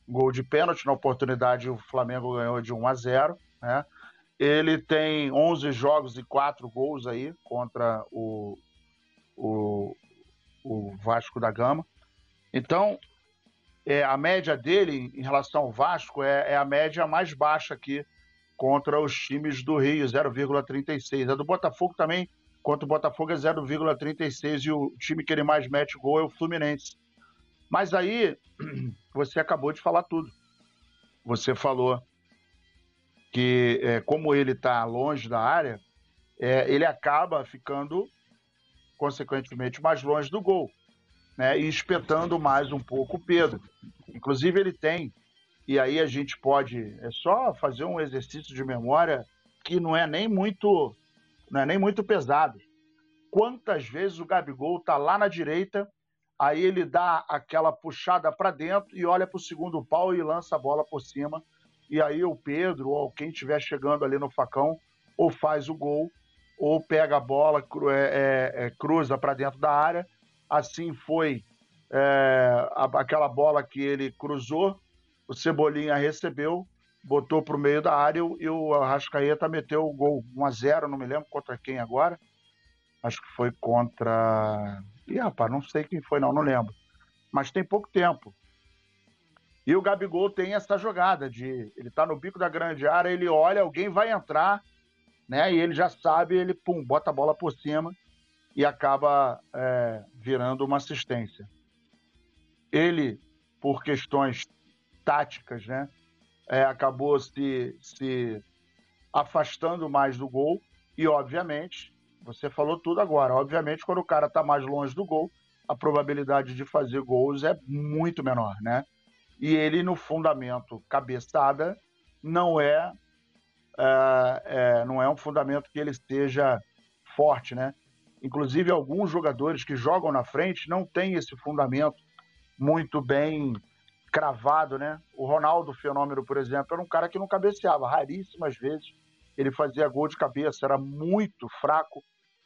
[SPEAKER 2] Gol de pênalti, na oportunidade o Flamengo ganhou de 1 a 0. Né? Ele tem 11 jogos e 4 gols aí contra o, o, o Vasco da Gama. Então, é, a média dele em relação ao Vasco é, é a média mais baixa aqui contra os times do Rio, 0,36. A do Botafogo também Quanto o Botafogo é 0,36 e o time que ele mais mete gol é o Fluminense. Mas aí você acabou de falar tudo. Você falou que é, como ele está longe da área, é, ele acaba ficando consequentemente mais longe do gol, né? E espetando mais um pouco o Pedro. Inclusive ele tem e aí a gente pode é só fazer um exercício de memória que não é nem muito não é nem muito pesado. Quantas vezes o Gabigol está lá na direita, aí ele dá aquela puxada para dentro e olha para o segundo pau e lança a bola por cima. E aí o Pedro ou quem estiver chegando ali no facão ou faz o gol ou pega a bola, é, é, é, cruza para dentro da área. Assim foi é, aquela bola que ele cruzou, o Cebolinha recebeu, botou para o meio da área e o Arrascaeta meteu o gol 1 a 0 não me lembro contra quem agora. Acho que foi contra. Ih, rapaz, não sei quem foi, não, não lembro. Mas tem pouco tempo. E o Gabigol tem essa jogada de ele tá no bico da grande área, ele olha, alguém vai entrar, né? E ele já sabe, ele pum, bota a bola por cima e acaba é, virando uma assistência. Ele, por questões táticas, né? é, acabou se, se afastando mais do gol. E, obviamente, você falou tudo agora. Obviamente, quando o cara está mais longe do gol, a probabilidade de fazer gols é muito menor, né? E ele, no fundamento cabeçada, não é, é, é não é um fundamento que ele esteja forte, né? Inclusive, alguns jogadores que jogam na frente não têm esse fundamento muito bem cravado, né? O Ronaldo Fenômeno, por exemplo, era um cara que não cabeceava. Raríssimas vezes ele fazia gol de cabeça, era muito fraco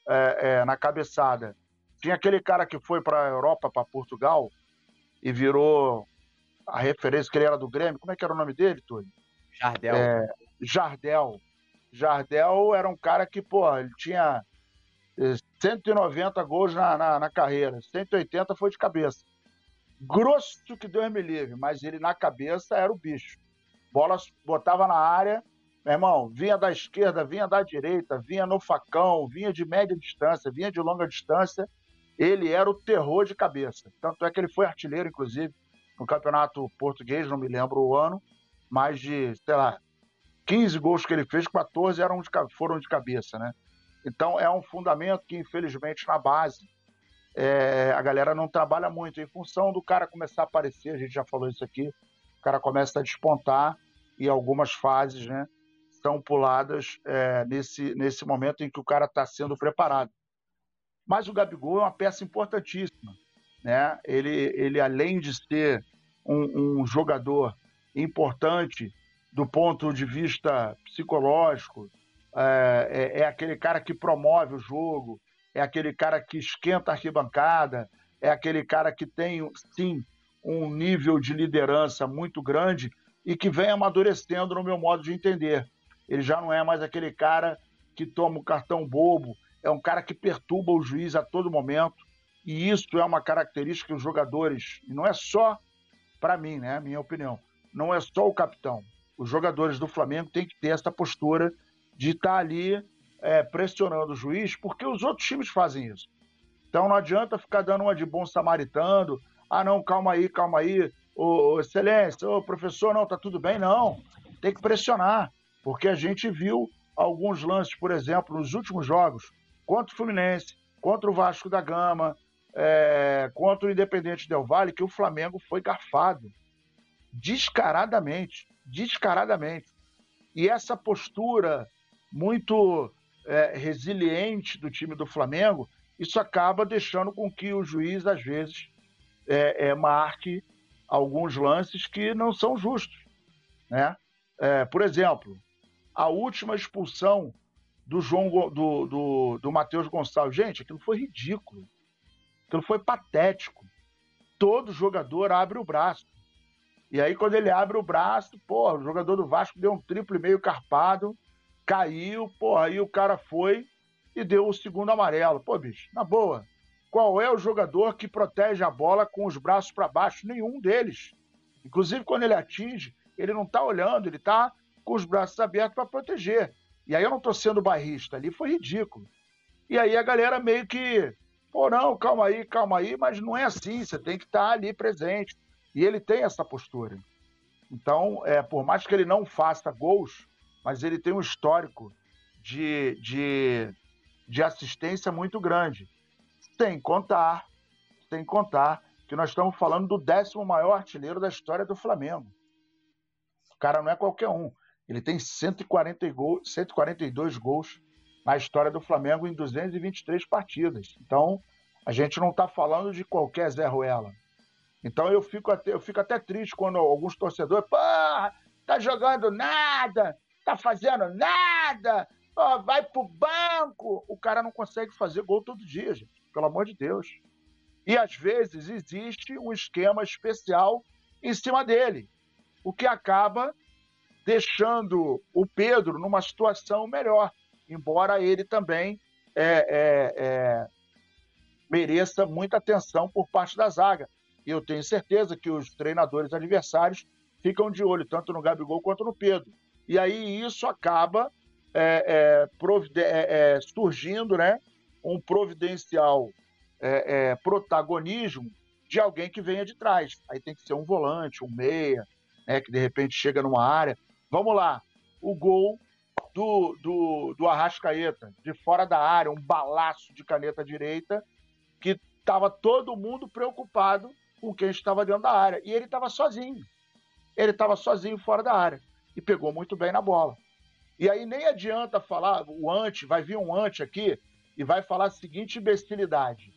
[SPEAKER 2] é, é, na cabeçada. Tinha aquele cara que foi para a Europa, para Portugal, e virou a referência que ele era do Grêmio. Como é que era o nome dele, Túlio?
[SPEAKER 1] Jardel.
[SPEAKER 2] É, Jardel. Jardel era um cara que, pô, ele tinha 190 gols na, na, na carreira, 180 foi de cabeça. Grosso que Deus me livre, mas ele na cabeça era o bicho. Bola botava na área, meu irmão, vinha da esquerda, vinha da direita, vinha no facão, vinha de média distância, vinha de longa distância. Ele era o terror de cabeça. Tanto é que ele foi artilheiro, inclusive, no campeonato português, não me lembro o ano, mais de, sei lá, 15 gols que ele fez, 14 eram de, foram de cabeça, né? Então é um fundamento que, infelizmente, na base, é, a galera não trabalha muito. Em função do cara começar a aparecer, a gente já falou isso aqui, o cara começa a despontar e algumas fases, né? São puladas é, nesse, nesse momento em que o cara está sendo preparado. Mas o Gabigol é uma peça importantíssima. Né? Ele, ele além de ser um, um jogador importante do ponto de vista psicológico, é, é, é, aquele cara que promove o jogo, é aquele cara que esquenta a arquibancada, é aquele cara que tem, sim, um nível de liderança muito grande e que vem amadurecendo no meu modo de entender. Ele já não é mais aquele cara que toma o cartão bobo, é um cara que perturba o juiz a todo momento. E isso é uma característica que os jogadores, e não é só para mim, né, minha opinião, não é só o capitão. Os jogadores do Flamengo têm que ter essa postura de estar ali é, pressionando o juiz, porque os outros times fazem isso. Então não adianta ficar dando uma de bom samaritano. Ah, não, calma aí, calma aí. Ô excelência, ô professor, não, tá tudo bem, não. Tem que pressionar, porque a gente viu alguns lances, por exemplo, nos últimos jogos, contra o Fluminense, contra o Vasco da Gama, é, contra o Independente Del Vale, que o Flamengo foi garfado. Descaradamente. Descaradamente. E essa postura muito é, resiliente do time do Flamengo, isso acaba deixando com que o juiz, às vezes, é, é, marque alguns lances que não são justos. Né? É, por exemplo, a última expulsão do João do, do, do Matheus Gonçalves. Gente, aquilo foi ridículo. Aquilo foi patético. Todo jogador abre o braço. E aí, quando ele abre o braço, pô, o jogador do Vasco deu um triplo e meio carpado caiu, porra, aí o cara foi e deu o segundo amarelo. Pô, bicho, na boa, qual é o jogador que protege a bola com os braços para baixo? Nenhum deles. Inclusive, quando ele atinge, ele não tá olhando, ele tá com os braços abertos para proteger. E aí eu não tô sendo barrista, ali foi ridículo. E aí a galera meio que, pô, não, calma aí, calma aí, mas não é assim, você tem que estar tá ali presente. E ele tem essa postura. Então, é, por mais que ele não faça gols, mas ele tem um histórico de, de, de assistência muito grande. Sem contar, sem contar que nós estamos falando do décimo maior artilheiro da história do Flamengo. O cara não é qualquer um. Ele tem 140 gol, 142 gols na história do Flamengo em 223 partidas. Então, a gente não está falando de qualquer Zé Ruela. Então, eu fico até, eu fico até triste quando alguns torcedores, pô, tá jogando nada, tá fazendo nada, oh, vai pro banco. O cara não consegue fazer gol todo dia, gente, pelo amor de Deus. E às vezes existe um esquema especial em cima dele, o que acaba deixando o Pedro numa situação melhor, embora ele também é, é, é, mereça muita atenção por parte da zaga. E eu tenho certeza que os treinadores adversários ficam de olho tanto no Gabigol quanto no Pedro e aí isso acaba é, é, é, é, surgindo né, um providencial é, protagonismo de alguém que venha de trás. Aí tem que ser um volante, um meia, né, que de repente chega numa área. Vamos lá, o gol do, do, do Arrascaeta, de fora da área, um balaço de caneta direita, que estava todo mundo preocupado com quem estava dentro da área. E ele estava sozinho. Ele estava sozinho fora da área. E pegou muito bem na bola. E aí nem adianta falar, o ante, vai vir um ante aqui e vai falar a seguinte imbecilidade.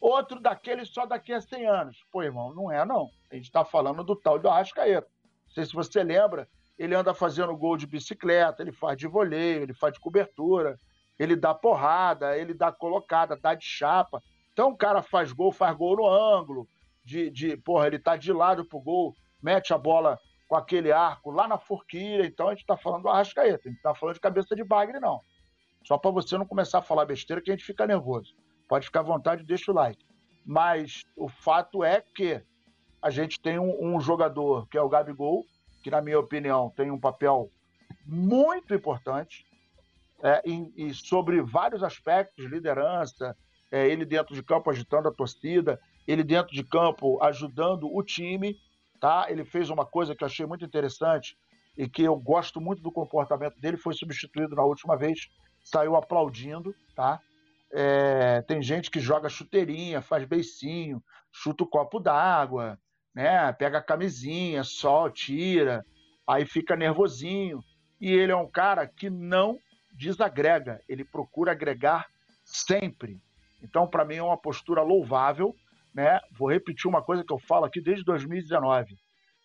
[SPEAKER 2] Outro daquele só daqui a 100 anos. Pô, irmão, não é não. A gente está falando do tal do Arrascaeta. Não sei se você lembra, ele anda fazendo gol de bicicleta, ele faz de voleio, ele faz de cobertura, ele dá porrada, ele dá colocada, dá de chapa. Então o cara faz gol, faz gol no ângulo, de, de porra, ele tá de lado pro gol, mete a bola com aquele arco lá na forquilha. Então a gente tá falando do Arrascaeta, a gente tá falando de cabeça de bagre, não. Só para você não começar a falar besteira que a gente fica nervoso. Pode ficar à vontade, deixa o like. Mas o fato é que a gente tem um, um jogador que é o Gabigol, que, na minha opinião, tem um papel muito importante é, e, e, sobre vários aspectos, liderança, é, ele dentro de campo agitando a torcida, ele dentro de campo ajudando o time, tá? Ele fez uma coisa que eu achei muito interessante e que eu gosto muito do comportamento dele, foi substituído na última vez, saiu aplaudindo, tá? É, tem gente que joga chuteirinha, faz beicinho, chuta o copo d'água, né? Pega a camisinha, sol, tira, aí fica nervosinho. E ele é um cara que não desagrega, ele procura agregar sempre. Então, para mim, é uma postura louvável. Né? Vou repetir uma coisa que eu falo aqui desde 2019.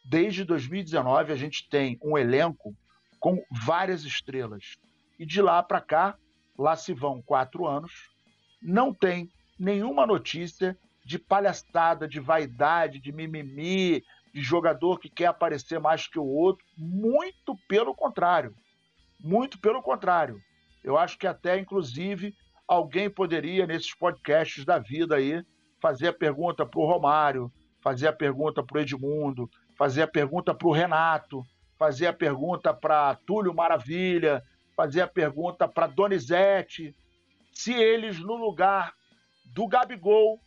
[SPEAKER 2] Desde 2019, a gente tem um elenco com várias estrelas. E de lá para cá, lá se vão quatro anos, não tem nenhuma notícia de palhaçada, de vaidade, de mimimi, de jogador que quer aparecer mais que o outro. Muito pelo contrário. Muito pelo contrário. Eu acho que até, inclusive, alguém poderia, nesses podcasts da vida aí, fazer a pergunta para o Romário, fazer a pergunta para o Edmundo, fazer a pergunta para o Renato, fazer a pergunta para Túlio Maravilha, fazer a pergunta para Donizete, se eles, no lugar do Gabigol,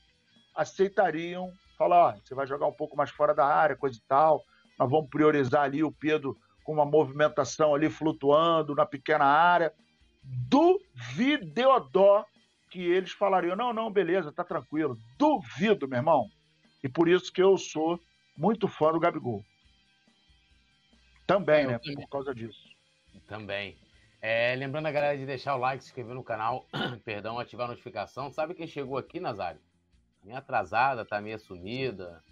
[SPEAKER 2] aceitariam falar, você vai jogar um pouco mais fora da área, coisa e tal, nós vamos priorizar ali o Pedro com uma movimentação ali flutuando na pequena área. Duvideodó que eles falariam, não, não, beleza, tá tranquilo. Duvido, meu irmão. E por isso que eu sou muito fã do Gabigol. Também, eu né? Também. Por causa disso.
[SPEAKER 1] Também. É, lembrando a galera de deixar o like, se inscrever no canal, perdão, ativar a notificação. Sabe quem chegou aqui, Nazário? Meio atrasada, tá meio sumida.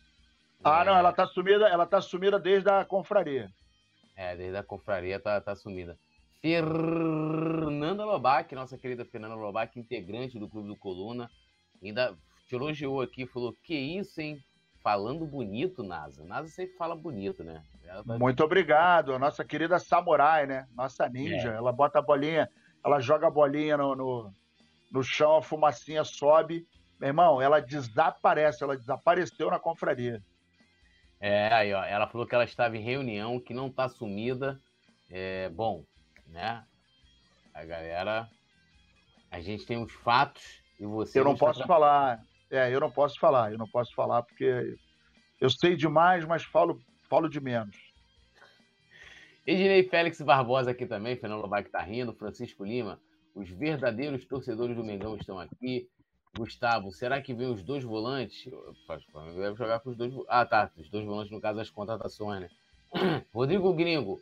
[SPEAKER 2] Ah, é... não, ela tá sumida, ela tá sumida desde a confraria.
[SPEAKER 1] É, desde a confraria tá, tá sumida. Fernanda Lobac, nossa querida Fernanda Lobac, integrante do Clube do Coluna, ainda te elogiou aqui, falou: Que isso, hein? Falando bonito, Nasa. Nasa sempre fala bonito, né?
[SPEAKER 2] Tá... Muito obrigado. A nossa querida samurai, né? Nossa ninja. É. Ela bota a bolinha, ela joga a bolinha no, no, no chão, a fumacinha sobe meu irmão, ela desaparece, ela desapareceu na confraria.
[SPEAKER 1] É, aí, ó, ela falou que ela estava em reunião, que não está sumida. É, bom, né? A galera. A gente tem os fatos e você.
[SPEAKER 2] Eu não posso falar. É, eu não posso falar, eu não posso falar porque eu sei demais, mas falo, falo de menos.
[SPEAKER 1] Ednei Félix Barbosa aqui também, Fernando Lobac tá rindo, Francisco Lima, os verdadeiros torcedores do Mengão estão aqui. Gustavo, será que vem os dois volantes? Deve jogar com os dois. Ah, tá. Os dois volantes, no caso, das contratações, né? Rodrigo Gringo.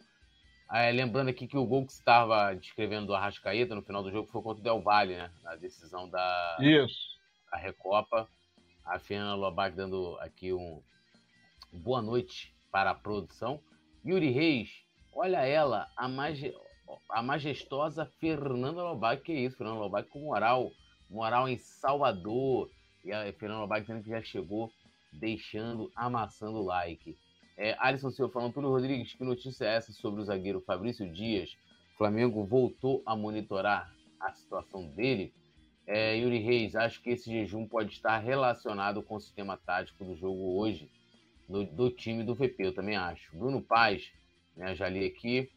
[SPEAKER 1] É, lembrando aqui que o gol que você estava descrevendo do Arrascaeta no final do jogo foi contra o Del Valle, né? Na decisão da,
[SPEAKER 2] Isso.
[SPEAKER 1] da Recopa. A Fernanda Lobac dando aqui um boa noite para a produção. Yuri Reis, olha ela, a, mage... a majestosa Fernanda Lobac. Que isso, Fernanda Lobac com moral moral em Salvador. E a Fernanda Lobac dizendo que já chegou deixando, amassando o like. É, Alisson Silva falando, Túlio Rodrigues, que notícia é essa sobre o zagueiro Fabrício Dias? Flamengo voltou a monitorar a situação dele. É, Yuri Reis, acho que esse jejum pode estar relacionado com o sistema tático do jogo hoje, do, do time do VP, eu também acho. Bruno Paz, né, já li aqui,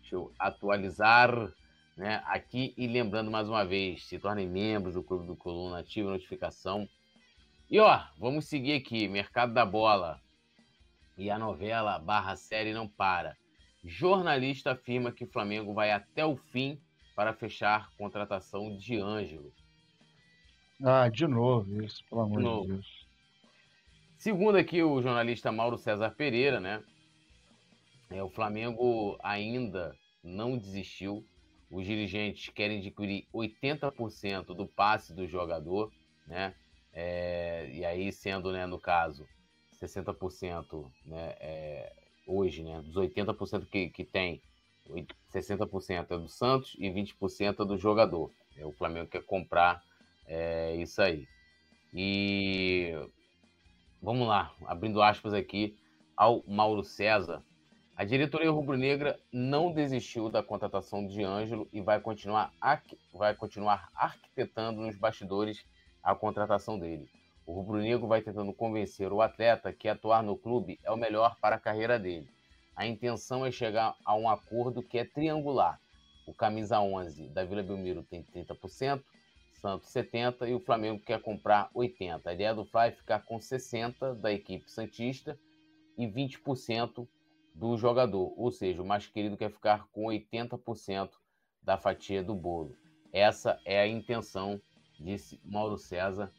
[SPEAKER 1] deixa eu atualizar né, aqui e lembrando mais uma vez, se tornem membros do Clube do Coluna, ative a notificação. E ó, vamos seguir aqui, mercado da bola. E a novela barra série não para. Jornalista afirma que Flamengo vai até o fim para fechar contratação de Ângelo.
[SPEAKER 2] Ah, de novo isso, pelo amor de, de Deus.
[SPEAKER 1] Segundo aqui o jornalista Mauro César Pereira, né? É, o Flamengo ainda não desistiu. Os dirigentes querem adquirir 80% do passe do jogador, né? É, e aí, sendo, né, no caso, 60% né, é, hoje, né? Dos 80% que, que tem, 60% é do Santos e 20% é do jogador. É, o Flamengo quer comprar é, isso aí. E Vamos lá, abrindo aspas aqui ao Mauro César. A diretoria rubro-negra não desistiu da contratação de Ângelo e vai continuar, vai continuar arquitetando nos bastidores a contratação dele. O rubro-negro vai tentando convencer o atleta que atuar no clube é o melhor para a carreira dele. A intenção é chegar a um acordo que é triangular. O camisa 11 da Vila Belmiro tem 30%, Santos 70 e o Flamengo quer comprar 80. A ideia do Fly é ficar com 60 da equipe santista e 20% do jogador, ou seja, o mais querido quer ficar com 80% da fatia do bolo. Essa é a intenção, disse Mauro César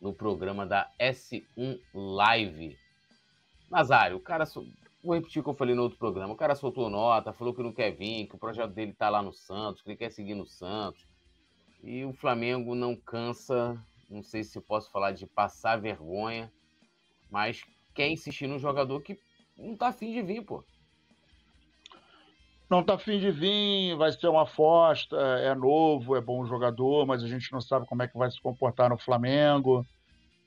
[SPEAKER 1] no programa da S1 Live. Nazário, o cara, vou repetir o que eu falei no outro programa, o cara soltou nota, falou que não quer vir, que o projeto dele tá lá no Santos, que ele quer seguir no Santos, e o Flamengo não cansa, não sei se posso falar de passar vergonha, mas quer insistir num jogador que não tá afim de vir, pô.
[SPEAKER 2] Não tá afim de vir, vai ser uma aposta, é novo, é bom jogador, mas a gente não sabe como é que vai se comportar no Flamengo.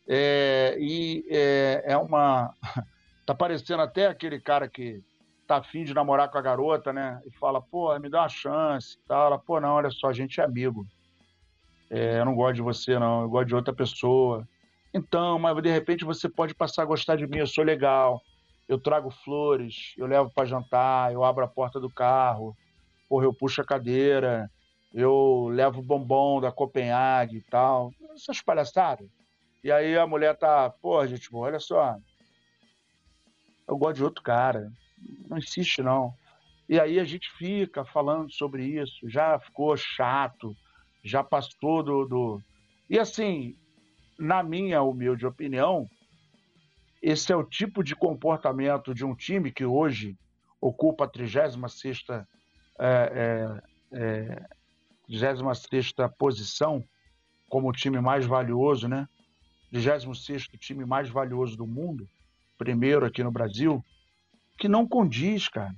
[SPEAKER 2] É, e é, é uma. Tá parecendo até aquele cara que tá afim de namorar com a garota, né? E fala, pô, me dá uma chance e tal. Ela, pô, não, olha só, a gente é amigo é, eu não gosto de você, não, eu gosto de outra pessoa. Então, mas de repente você pode passar a gostar de mim, eu sou legal, eu trago flores, eu levo para jantar, eu abro a porta do carro, porra, eu puxo a cadeira, eu levo bombom da Copenhague e tal. Essas palhaçadas. E aí a mulher tá, pô, gente, olha só, eu gosto de outro cara, não insiste não. E aí a gente fica falando sobre isso, já ficou chato, já passou do, do. E assim, na minha humilde opinião, esse é o tipo de comportamento de um time que hoje ocupa a 36 é, é, é, posição como o time mais valioso, né? 36 time mais valioso do mundo, primeiro aqui no Brasil, que não condiz, cara.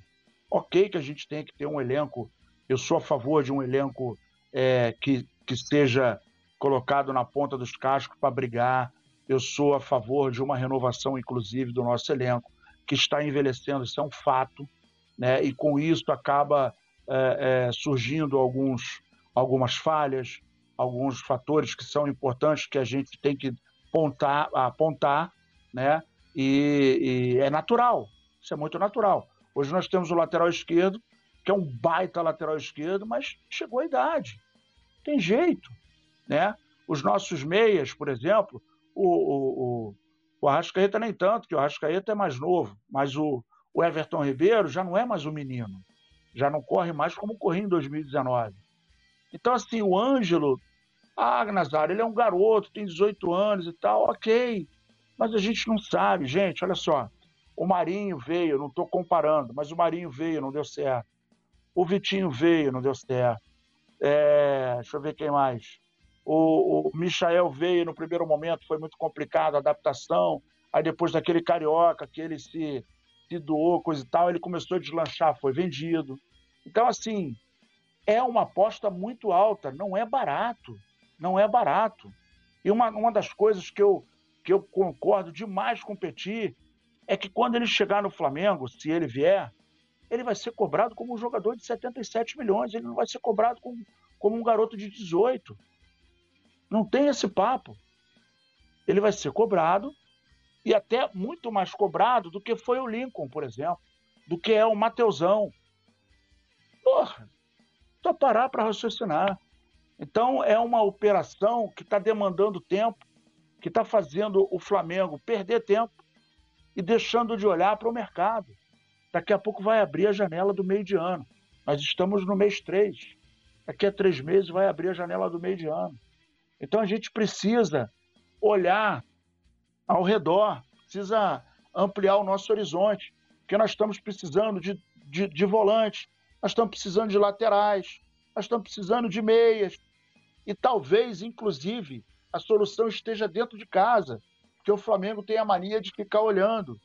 [SPEAKER 2] Ok que a gente tem que ter um elenco, eu sou a favor de um elenco é, que, que seja colocado na ponta dos cascos para brigar. Eu sou a favor de uma renovação, inclusive, do nosso elenco, que está envelhecendo, isso é um fato, né? e com isso acaba é, é, surgindo alguns, algumas falhas, alguns fatores que são importantes que a gente tem que apontar, apontar né? E, e, é natural, isso é muito natural. Hoje nós temos o lateral esquerdo, que é um baita lateral esquerdo, mas chegou a idade. Tem jeito, né? Os nossos meias, por exemplo, o, o, o, o Arrascaeta nem tanto, que o Arrascaeta é mais novo, mas o, o Everton Ribeiro já não é mais um menino, já não corre mais como corria em 2019. Então, assim, o Ângelo, ah, Nazário, ele é um garoto, tem 18 anos e tal, ok, mas a gente não sabe, gente, olha só, o Marinho veio, não estou comparando, mas o Marinho veio, não deu certo. O Vitinho veio, não deu certo. É, deixa eu ver quem mais. O, o Michael veio no primeiro momento, foi muito complicado a adaptação. Aí depois daquele carioca que ele se, se doou, coisa e tal, ele começou a deslanchar, foi vendido. Então, assim, é uma aposta muito alta, não é barato. Não é barato. E uma, uma das coisas que eu, que eu concordo demais com o Petit é que quando ele chegar no Flamengo, se ele vier, ele vai ser cobrado como um jogador de 77 milhões, ele não vai ser cobrado como, como um garoto de 18. Não tem esse papo. Ele vai ser cobrado e até muito mais cobrado do que foi o Lincoln, por exemplo, do que é o Mateusão. Porra, só parar para raciocinar. Então é uma operação que está demandando tempo, que está fazendo o Flamengo perder tempo e deixando de olhar para o mercado. Daqui a pouco vai abrir a janela do meio de ano. Nós estamos no mês 3. Daqui a três meses vai abrir a janela do meio de ano. Então a gente precisa olhar ao redor, precisa ampliar o nosso horizonte, porque nós estamos precisando de, de, de volantes, nós estamos precisando de laterais, nós estamos precisando de meias. E talvez, inclusive, a solução esteja dentro de casa, porque o Flamengo tem a mania de ficar olhando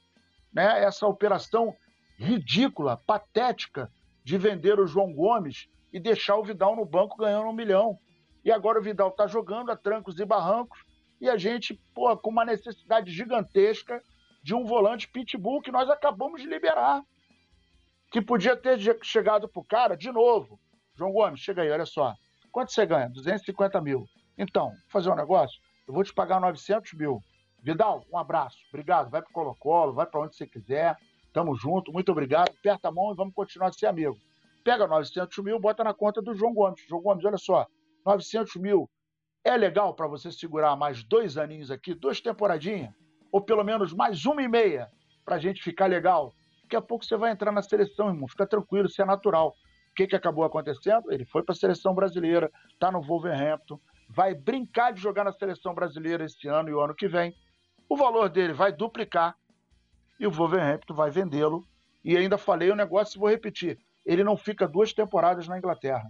[SPEAKER 2] né, essa operação ridícula, patética, de vender o João Gomes e deixar o Vidal no banco ganhando um milhão. E agora o Vidal está jogando a trancos e barrancos e a gente, pô, com uma necessidade gigantesca de um volante pitbull que nós acabamos de liberar. Que podia ter chegado pro cara de novo. João Gomes, chega aí, olha só. Quanto você ganha? 250 mil. Então, fazer um negócio? Eu vou te pagar 900 mil. Vidal, um abraço. Obrigado. Vai pro Colo-Colo, vai para onde você quiser. Tamo junto, muito obrigado. Aperta a mão e vamos continuar a ser amigo. Pega 900 mil, bota na conta do João Gomes. João Gomes, olha só. 900 mil é legal para você segurar mais dois aninhos aqui, duas temporadinhas, ou pelo menos mais uma e meia, para a gente ficar legal. Daqui a pouco você vai entrar na seleção, irmão. Fica tranquilo, isso é natural. O que, que acabou acontecendo? Ele foi para a seleção brasileira, está no Wolverhampton, vai brincar de jogar na seleção brasileira esse ano e o ano que vem. O valor dele vai duplicar e o Wolverhampton vai vendê-lo. E ainda falei o negócio e vou repetir: ele não fica duas temporadas na Inglaterra.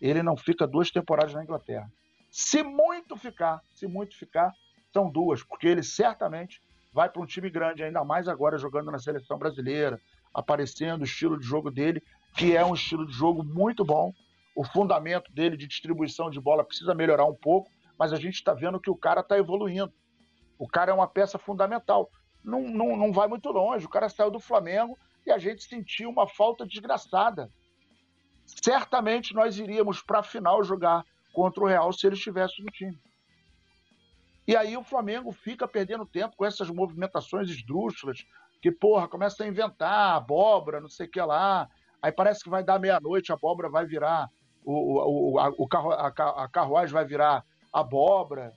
[SPEAKER 2] Ele não fica duas temporadas na Inglaterra. Se muito ficar, se muito ficar, são duas, porque ele certamente vai para um time grande, ainda mais agora jogando na seleção brasileira, aparecendo o estilo de jogo dele, que é um estilo de jogo muito bom. O fundamento dele de distribuição de bola precisa melhorar um pouco, mas a gente está vendo que o cara está evoluindo. O cara é uma peça fundamental. Não, não, não vai muito longe. O cara saiu do Flamengo e a gente sentiu uma falta desgraçada. Certamente nós iríamos para a final jogar contra o Real se ele estivesse no time. E aí o Flamengo fica perdendo tempo com essas movimentações esdrúxulas, que, porra, começa a inventar abóbora, não sei o que lá. Aí parece que vai dar meia-noite, a abóbora vai virar, o, o, a, o carro, a, a carruagem vai virar abóbora.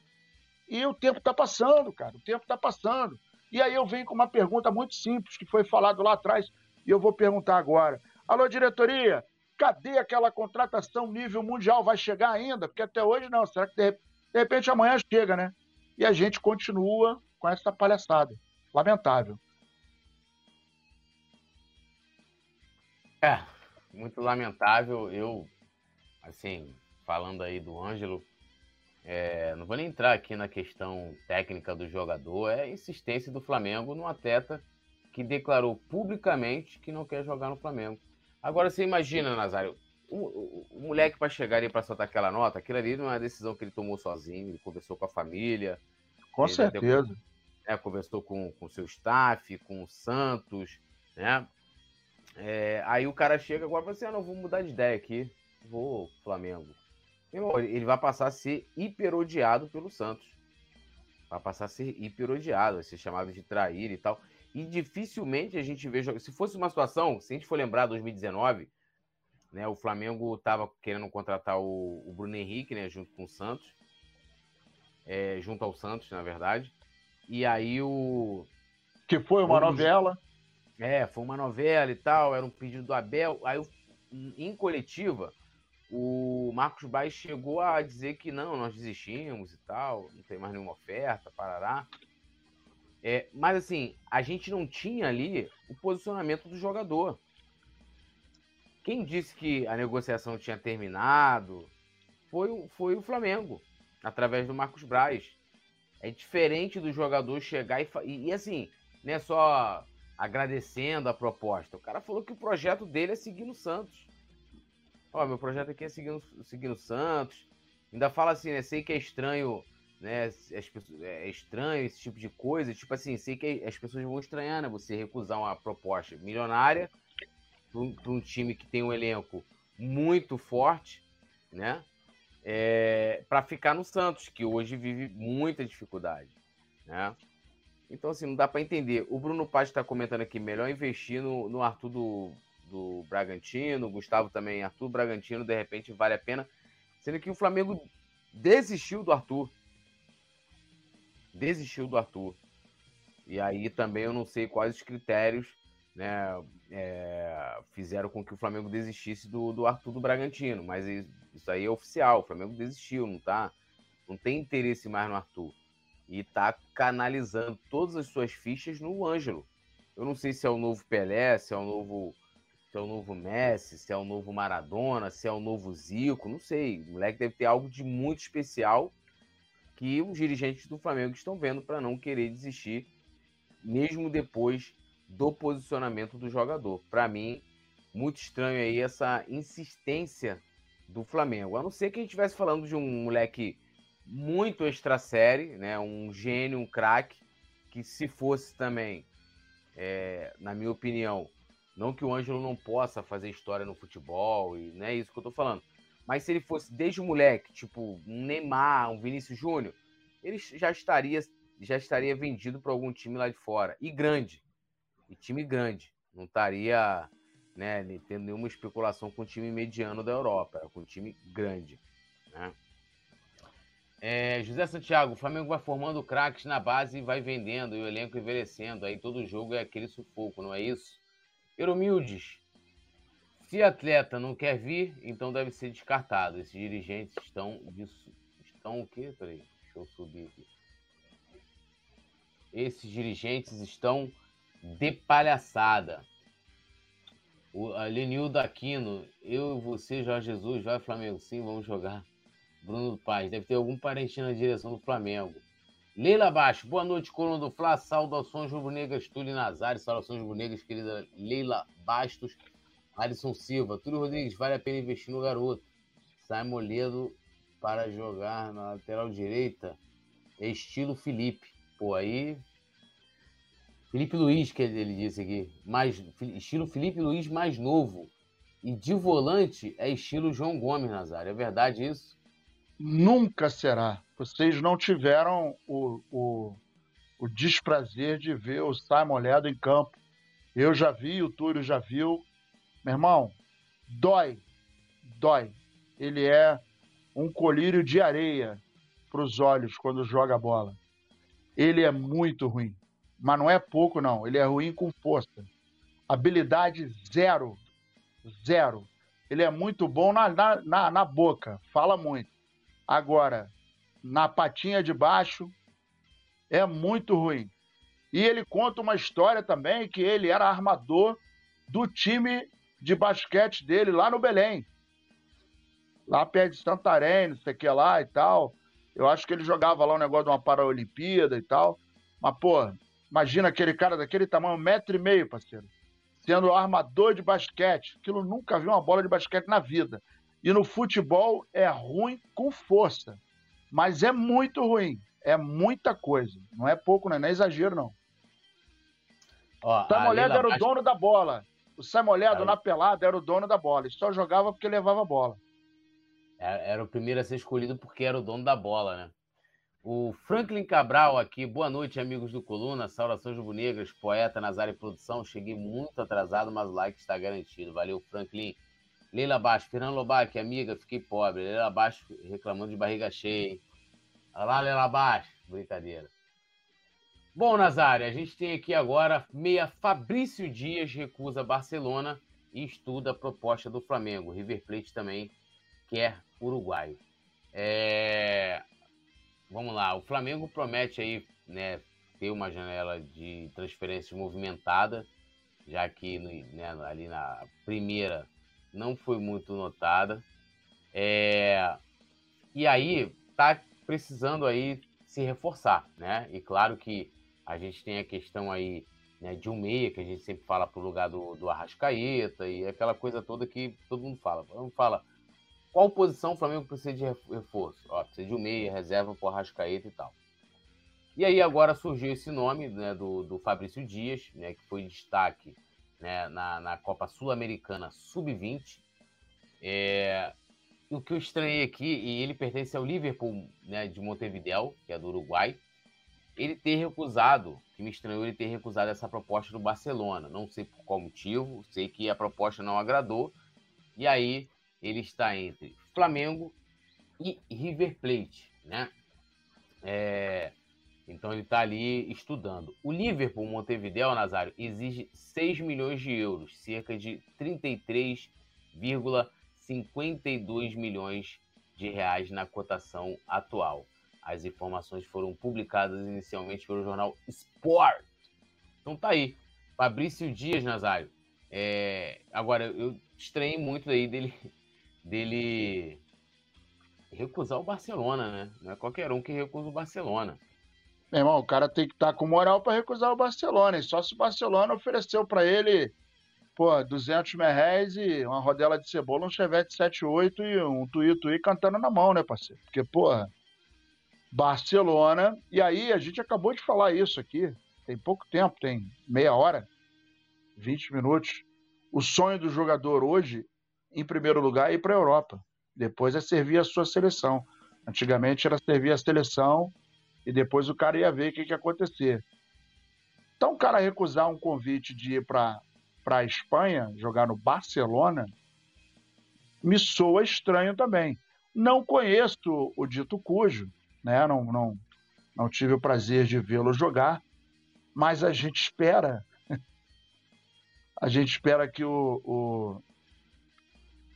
[SPEAKER 2] E o tempo está passando, cara, o tempo está passando. E aí eu venho com uma pergunta muito simples, que foi falado lá atrás, e eu vou perguntar agora. Alô, diretoria, Cadê aquela contratação nível mundial? Vai chegar ainda? Porque até hoje não. Será que de, de repente amanhã chega, né? E a gente continua com essa palhaçada. Lamentável.
[SPEAKER 1] É, muito lamentável. Eu, assim, falando aí do Ângelo, é, não vou nem entrar aqui na questão técnica do jogador, é a insistência do Flamengo num atleta que declarou publicamente que não quer jogar no Flamengo. Agora você imagina, Nazário, o, o, o moleque para chegar e para soltar aquela nota, aquilo ali não é uma decisão que ele tomou sozinho, ele conversou com a família.
[SPEAKER 2] Com certeza.
[SPEAKER 1] é, conversou com o seu staff, com o Santos, né? É, aí o cara chega agora e fala assim: ah, não, vou mudar de ideia aqui, vou Flamengo. Ele vai passar a ser hiperodiado pelo Santos. Vai passar a ser hiperodiado, vai ser chamado de trair e tal. E dificilmente a gente vê. Se fosse uma situação, se a gente for lembrar 2019, né, o Flamengo estava querendo contratar o, o, Bruno Henrique, né, junto com o Santos, é, junto ao Santos, na verdade. E aí o.
[SPEAKER 2] Que foi uma novela.
[SPEAKER 1] É, foi uma novela e tal, era um pedido do Abel. Aí, em coletiva, o Marcos Braz chegou a dizer que não, nós desistimos e tal, não tem mais nenhuma oferta, parará. É, mas assim, a gente não tinha ali o posicionamento do jogador. Quem disse que a negociação tinha terminado foi, o, foi o Flamengo, através do Marcos Braz. É diferente do jogador chegar e, e, assim, não é só agradecendo a proposta. O cara falou que o projeto dele é seguir no Santos. Ó, meu projeto aqui é seguir no, seguir no Santos. Ainda fala assim, né? Sei que é estranho né? As pessoas, é, é estranho esse tipo de coisa. Tipo assim, sei que as pessoas vão estranhar, né? Você recusar uma proposta milionária para um, time que tem um elenco muito forte, né? É, para ficar no Santos, que hoje vive muita dificuldade, né? Então, assim, não dá para entender. O Bruno Paz está comentando aqui, melhor investir no, no Arthur do, do Bragantino, Gustavo também, Arthur Bragantino, de repente vale a pena. Sendo que o Flamengo desistiu do Arthur desistiu do Arthur. E aí também eu não sei quais os critérios né, é, fizeram com que o Flamengo desistisse do, do Arthur do Bragantino, mas isso aí é oficial, o Flamengo desistiu, não tá? não tem interesse mais no Arthur. E tá canalizando todas as suas fichas no Ângelo. Eu não sei se é o novo Pelé, se é o novo, se é o novo Messi, se é o novo Maradona, se é o novo Zico, não sei. O moleque deve ter algo de muito especial que os dirigentes do Flamengo estão vendo para não querer desistir, mesmo depois do posicionamento do jogador. Para mim, muito estranho aí essa insistência do Flamengo. A não ser que a gente estivesse falando de um moleque muito extra série, né? Um gênio, um craque, que se fosse também, é, na minha opinião, não que o Ângelo não possa fazer história no futebol, e não é isso que eu tô falando. Mas se ele fosse desde o moleque, tipo um Neymar, um Vinícius Júnior, ele já estaria já estaria vendido para algum time lá de fora. E grande. E time grande. Não estaria né, tendo nenhuma especulação com o time mediano da Europa, com um time grande. Né? É, José Santiago, o Flamengo vai formando craques na base e vai vendendo, e o elenco envelhecendo. Aí todo jogo é aquele sufoco, não é isso? Euromildes, se atleta não quer vir, então deve ser descartado. Esses dirigentes estão. Estão o quê? Peraí, deixa eu subir aqui. Esses dirigentes estão de palhaçada. O Lenildo Aquino, eu e você, Jorge Jesus, vai Flamengo, sim, vamos jogar. Bruno Paz, deve ter algum parente na direção do Flamengo. Leila Baixo, boa noite, coluna do Fla, saudações rubro-negras, Túlio Nazário, saudações rubro-negras, querida Leila Bastos, Alisson Silva, Túlio Rodrigues, vale a pena investir no garoto. Sai Moledo para jogar na lateral direita, estilo Felipe. Pô, aí Felipe Luiz, que ele disse aqui, mais, estilo Felipe Luiz mais novo. E de volante é estilo João Gomes, Nazário. É verdade isso?
[SPEAKER 2] Nunca será. Vocês não tiveram o, o, o desprazer de ver o Simon Ledo em campo. Eu já vi, o Túlio já viu. Meu irmão, dói. Dói. Ele é um colírio de areia para os olhos quando joga a bola. Ele é muito ruim mas não é pouco, não. Ele é ruim com força. Habilidade zero. Zero. Ele é muito bom na, na, na, na boca, fala muito. Agora, na patinha de baixo, é muito ruim. E ele conta uma história também que ele era armador do time de basquete dele lá no Belém. Lá perto de Santarém, não sei o que lá e tal. Eu acho que ele jogava lá um negócio de uma Paralimpíada e tal. Mas, pô, Imagina aquele cara daquele tamanho, um metro e meio, parceiro, sendo armador de basquete. Aquilo nunca viu uma bola de basquete na vida. E no futebol é ruim com força. Mas é muito ruim. É muita coisa. Não é pouco, não é, não é exagero, não. Ó, Samoledo era o dono da bola. O Samoledo, na pelada, era o dono da bola. Ele só jogava porque levava a bola.
[SPEAKER 1] Era, era o primeiro a ser escolhido porque era o dono da bola, né? O Franklin Cabral aqui, boa noite, amigos do Coluna, saudações rubro-negras, poeta Nazário Produção. Cheguei muito atrasado, mas o like está garantido. Valeu, Franklin. Leila Baixo, Fernando Lobac, amiga, fiquei pobre. Leila Baixo reclamando de barriga cheia, hein? Olha lá, Leila Baixo. Brincadeira. Bom, Nazário, a gente tem aqui agora meia Fabrício Dias recusa Barcelona e estuda a proposta do Flamengo. River Plate também quer uruguaio. É vamos lá, o Flamengo promete aí, né, ter uma janela de transferências movimentada, já que né, ali na primeira não foi muito notada. É... E aí tá precisando aí se reforçar, né? E claro que a gente tem a questão aí né, de um meia, que a gente sempre fala pro lugar do, do Arrascaeta e aquela coisa toda que todo mundo fala. Todo mundo fala, qual posição o Flamengo precisa de reforço? Ó, precisa de um meia, reserva para o Arrascaeta e tal. E aí agora surgiu esse nome né, do, do Fabrício Dias, né, que foi destaque né, na, na Copa Sul-Americana Sub-20. É, o que eu estranhei aqui, e ele pertence ao Liverpool né, de Montevideo, que é do Uruguai, ele ter recusado, que me estranhou ele ter recusado essa proposta do Barcelona. Não sei por qual motivo, sei que a proposta não agradou. E aí ele está entre Flamengo e River Plate, né? É, então ele está ali estudando. O Liverpool Montevideo, Nazário, exige 6 milhões de euros, cerca de 33,52 milhões de reais na cotação atual. As informações foram publicadas inicialmente pelo jornal Sport. Então tá aí. Fabrício Dias, Nazário. É, agora, eu estranhei muito aí dele, dele recusar o Barcelona, né? Não é qualquer um que recusa o Barcelona.
[SPEAKER 2] Meu irmão, o cara tem que estar tá com moral para recusar o Barcelona. E só se o Barcelona ofereceu para ele, pô, 200 mil e uma rodela de cebola, um Chevette 78 e um Tui-Tui cantando na mão, né, parceiro? Porque, porra, Barcelona. E aí, a gente acabou de falar isso aqui. Tem pouco tempo, tem meia hora, 20 minutos. O sonho do jogador hoje, em primeiro lugar, é ir para a Europa. Depois é servir a sua seleção. Antigamente era servir a seleção e depois o cara ia ver o que, que ia acontecer. Então, o cara recusar um convite de ir para a Espanha, jogar no Barcelona, me soa estranho também. Não conheço o dito cujo, né? não, não, não tive o prazer de vê-lo jogar, mas a gente espera. a gente espera que o, o,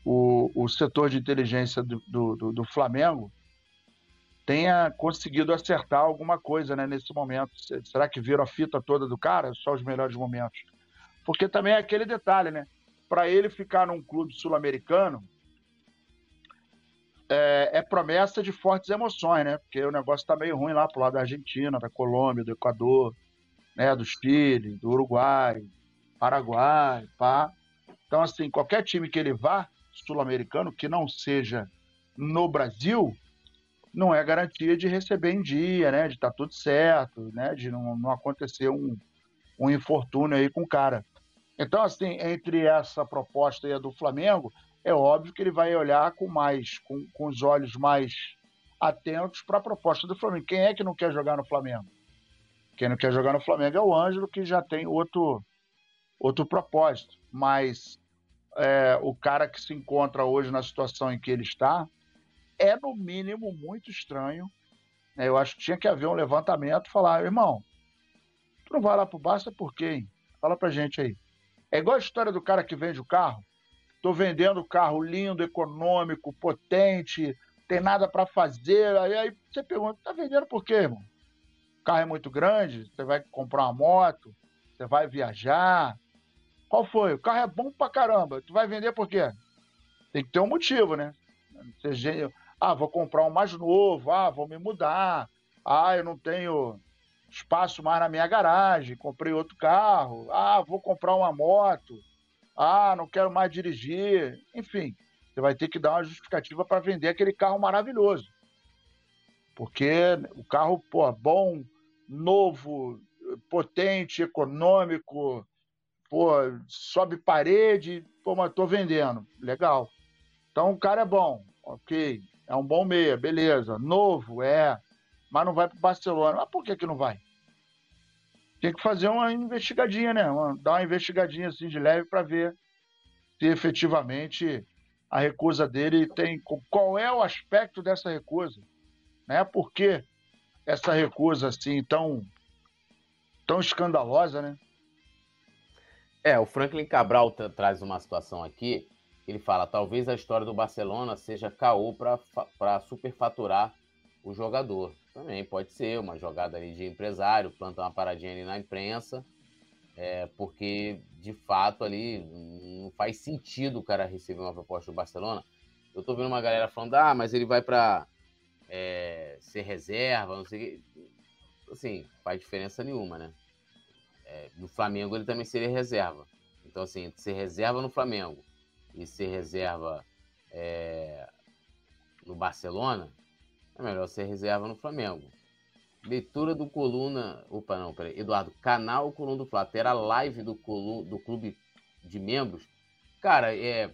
[SPEAKER 2] o, o setor de inteligência do, do, do Flamengo tenha conseguido acertar alguma coisa né, nesse momento. Será que viram a fita toda do cara? Só os melhores momentos. Porque também é aquele detalhe, né? Para ele ficar num clube sul-americano, é, é, promessa de fortes emoções, né? Porque o negócio está meio ruim lá pro lado da Argentina, da Colômbia, do Equador, né? do Chile, do Uruguai, Paraguai, pá. Então, assim, qualquer time que ele vá, sul-americano, que não seja no Brasil, não é garantia de receber em dia, né? De estar tá tudo certo, né? De não, não acontecer um, um infortúnio aí com o cara. Então, assim, entre essa proposta e a do Flamengo, é óbvio que ele vai olhar com mais, com, com os olhos mais atentos para a proposta do Flamengo. Quem é que não quer jogar no Flamengo? Quem não quer jogar no Flamengo é o Ângelo, que já tem outro, outro propósito. Mas é, o cara que se encontra hoje na situação em que ele está, é, no mínimo, muito estranho. Né? Eu acho que tinha que haver um levantamento falar, irmão, tu não vai lá pro Barça por quê? Fala pra gente aí. É igual a história do cara que vende o carro. Tô vendendo carro lindo, econômico, potente, tem nada para fazer. Aí, aí você pergunta, tá vendendo por quê, irmão? O carro é muito grande, você vai comprar uma moto, você vai viajar. Qual foi? O carro é bom pra caramba. Tu vai vender por quê? Tem que ter um motivo, né? Ah, vou comprar um mais novo, ah, vou me mudar, ah, eu não tenho espaço mais na minha garagem, comprei outro carro, ah, vou comprar uma moto, ah, não quero mais dirigir, enfim, você vai ter que dar uma justificativa para vender aquele carro maravilhoso. Porque o carro, pô, bom, novo, potente, econômico, pô, sobe parede, pô, mas tô vendendo. Legal. Então o cara é bom, ok. É um bom meia, beleza. Novo, é. Mas não vai para o Barcelona. Mas por que, que não vai? Tem que fazer uma investigadinha, né? Uma, dar uma investigadinha assim de leve para ver se efetivamente a recusa dele tem. Qual é o aspecto dessa recusa? Né? Por que essa recusa assim tão, tão escandalosa, né?
[SPEAKER 1] É, o Franklin Cabral traz uma situação aqui ele fala: talvez a história do Barcelona seja caô para superfaturar o jogador. Também pode ser uma jogada ali de empresário, planta uma paradinha ali na imprensa, é, porque de fato ali não faz sentido o cara receber uma proposta do Barcelona. Eu tô vendo uma galera falando: ah, mas ele vai para é, ser reserva, não sei o que. Assim, faz diferença nenhuma, né? É, no Flamengo ele também seria reserva. Então, assim, ser reserva no Flamengo e ser reserva é, no Barcelona, é melhor ser reserva no Flamengo. Leitura do Coluna. Opa, não, peraí. Eduardo, canal Coluna do Flá. Terá live do, Colu, do clube de membros? Cara, é,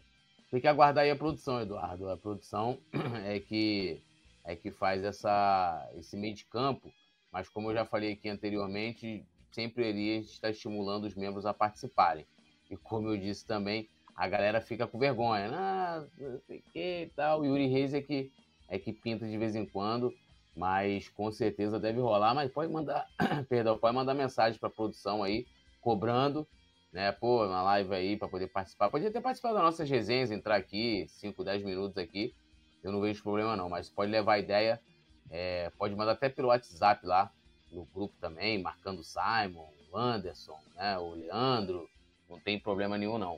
[SPEAKER 1] tem que aguardar aí a produção, Eduardo. A produção é que, é que faz essa, esse meio de campo. Mas como eu já falei aqui anteriormente, sempre ele está estimulando os membros a participarem. E como eu disse também, a galera fica com vergonha. Ah, não sei o que e tal. Yuri Reis é que, é que pinta de vez em quando, mas com certeza deve rolar. Mas pode mandar, perdão, pode mandar mensagem para produção aí, cobrando, né? Pô, uma live aí para poder participar. Pode até participar das nossas resenhas, entrar aqui, 5, 10 minutos aqui. Eu não vejo problema não, mas pode levar a ideia É, pode mandar até pelo WhatsApp lá, no grupo também, marcando o Simon, o Anderson, né, o Leandro. Não tem problema nenhum, não.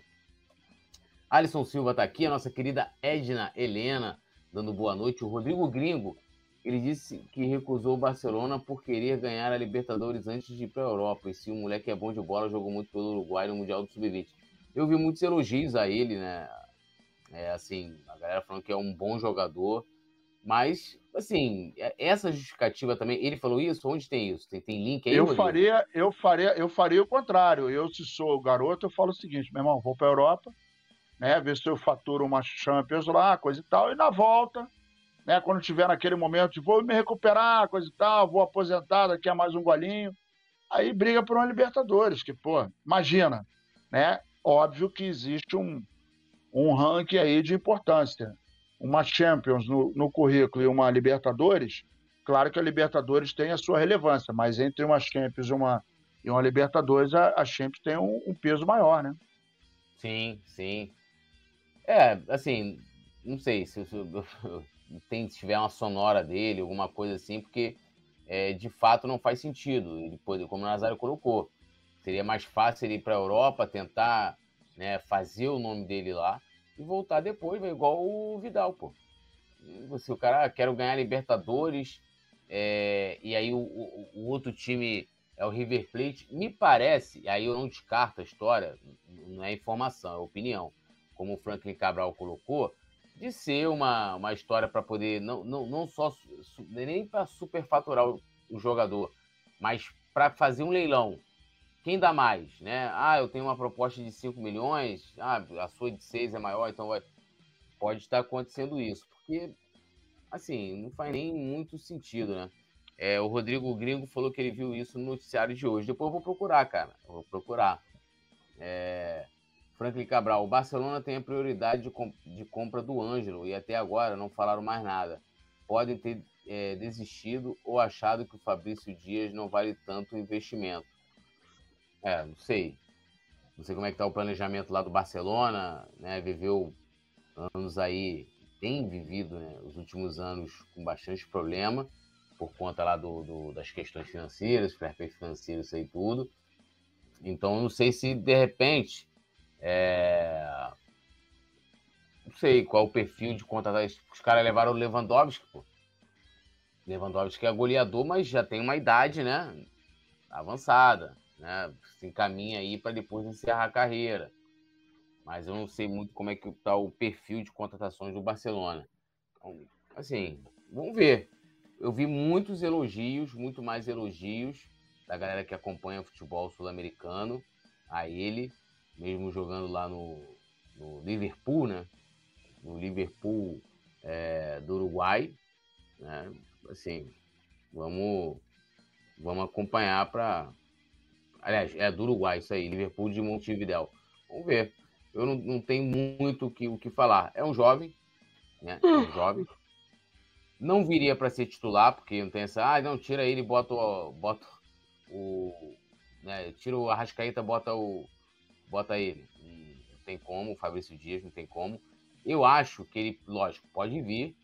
[SPEAKER 1] Alisson Silva está aqui, a nossa querida Edna Helena, dando boa noite. O Rodrigo Gringo, ele disse que recusou o Barcelona por querer ganhar a Libertadores antes de ir para a Europa. E se o moleque é bom de bola, jogou muito pelo Uruguai no Mundial do Sub-20. Eu vi muitos elogios a ele, né? É, assim, a galera falando que é um bom jogador. Mas, assim, é, essa justificativa também, ele falou isso? Onde tem isso? Tem, tem link aí?
[SPEAKER 2] Eu faria, eu faria, eu faria o contrário. Eu, se sou o garoto, eu falo o seguinte, meu irmão, vou para a Europa, né? Ver se eu faturo uma Champions lá, coisa e tal, e na volta, né? Quando tiver naquele momento vou me recuperar, coisa e tal, vou aposentar daqui a mais um golinho. Aí briga por uma Libertadores, que, pô, imagina, né? Óbvio que existe um, um ranking aí de importância. Uma Champions no, no currículo e uma Libertadores, claro que a Libertadores tem a sua relevância, mas entre uma Champions e uma, e uma Libertadores, a, a Champions tem um, um peso maior, né?
[SPEAKER 1] Sim, sim. É, assim, não sei se, se, tem, se tiver uma sonora dele, alguma coisa assim, porque é, de fato não faz sentido. Pode, como o Nazário colocou, seria mais fácil ele ir para a Europa, tentar né, fazer o nome dele lá e voltar depois, igual o Vidal, pô. Você, o cara, ah, quer ganhar Libertadores, é, e aí o, o, o, outro time é o River Plate. Me parece, aí eu não descarto a história, não é informação, é opinião, como o Franklin Cabral colocou, de ser uma, uma história para poder, não, não, não só, nem para superfaturar o, o jogador, mas para fazer um leilão. Quem dá mais, né? Ah, eu tenho uma proposta de 5 milhões, ah, a sua de 6 é maior, então vai... pode estar acontecendo isso, porque, assim, não faz nem muito sentido, né? É, o Rodrigo Gringo falou que ele viu isso no noticiário de hoje. Depois eu vou procurar, cara. Eu vou procurar. É... Franklin Cabral, o Barcelona tem a prioridade de, comp de compra do Ângelo e até agora não falaram mais nada. Podem ter é, desistido ou achado que o Fabrício Dias não vale tanto investimento. É, não sei. Não sei como é que tá o planejamento lá do Barcelona, né? Viveu anos aí, tem vivido né, os últimos anos com bastante problema por conta lá do, do das questões financeiras, fair financeiro, isso aí tudo. Então, não sei se de repente é... Não sei qual o perfil de contratar. Os caras levaram o Lewandowski, pô. Lewandowski é goleador, mas já tem uma idade, né? Avançada, né? Se encaminha aí para depois encerrar a carreira. Mas eu não sei muito como é que tá o perfil de contratações do Barcelona. Então, assim, vamos ver. Eu vi muitos elogios, muito mais elogios da galera que acompanha o futebol sul-americano a ele mesmo jogando lá no, no Liverpool, né? No Liverpool é, do Uruguai, né? Assim, vamos, vamos acompanhar para. Aliás, é do Uruguai isso aí, Liverpool de Montevideo. Vamos ver. Eu não, não tenho muito o que, o que falar. É um jovem, né? É um jovem. Não viria para ser titular, porque não tem essa. Ah, não, tira ele e bota, bota o. Né, tira o Arrascaeta, bota o, bota ele. Não tem como, o Fabrício Dias não tem como. Eu acho que ele, lógico, pode vir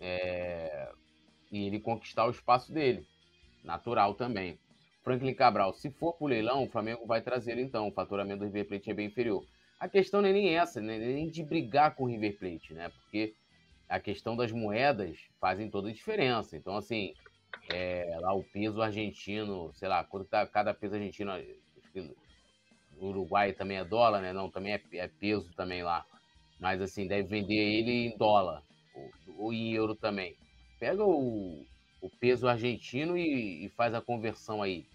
[SPEAKER 1] é, e ele conquistar o espaço dele. Natural também. Franklin Cabral, se for pro leilão, o Flamengo vai trazer então. O faturamento do River Plate é bem inferior. A questão não é nem essa, né? nem de brigar com o River Plate, né? Porque a questão das moedas fazem toda a diferença. Então, assim, é, lá o peso argentino, sei lá, quanto tá cada peso argentino, Uruguai também é dólar, né? Não, também é, é peso também lá. Mas assim, deve vender ele em dólar ou, ou em euro também. Pega o, o peso argentino e, e, faz a conversão aí.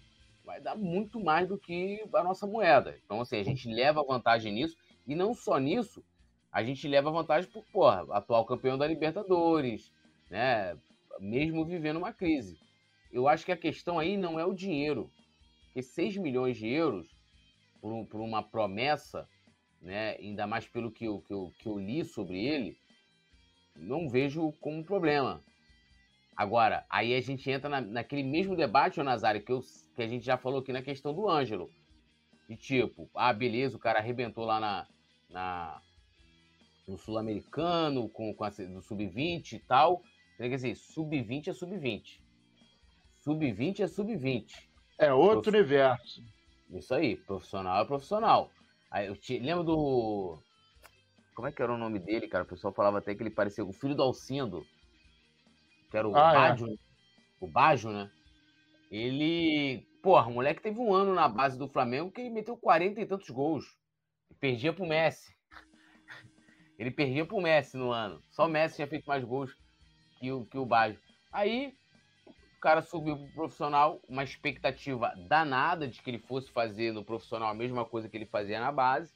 [SPEAKER 1] Vai dar muito mais do que a nossa moeda. Então, assim, a gente leva vantagem nisso. E não só nisso, a gente leva vantagem por, porra, atual campeão da Libertadores, né? Mesmo vivendo uma crise. Eu acho que a questão aí não é o dinheiro. Porque 6 milhões de euros por, por uma promessa, né, ainda mais pelo que eu, que, eu, que eu li sobre ele, não vejo como um problema. Agora, aí a gente entra na, naquele mesmo debate, o Nazário, que, eu, que a gente já falou aqui na questão do Ângelo. De tipo, ah, beleza, o cara arrebentou lá na, na no Sul-Americano, com, com a, do Sub-20 e tal, Tem que assim, sub-20 é sub-20. Sub-20 é sub-20.
[SPEAKER 2] É outro universo.
[SPEAKER 1] Isso aí, profissional é profissional. Aí eu te... lembro do. Como é que era o nome dele, cara? O pessoal falava até que ele parecia o filho do Alcindo. Que era o ah, Baggio. É. O Baggio, né? Ele. Porra, o moleque teve um ano na base do Flamengo que ele meteu 40 e tantos gols. Perdia pro Messi. Ele perdia pro Messi no ano. Só o Messi tinha feito mais gols que o, que o Baggio. Aí cara subiu pro profissional, uma expectativa danada de que ele fosse fazer no profissional a mesma coisa que ele fazia na base.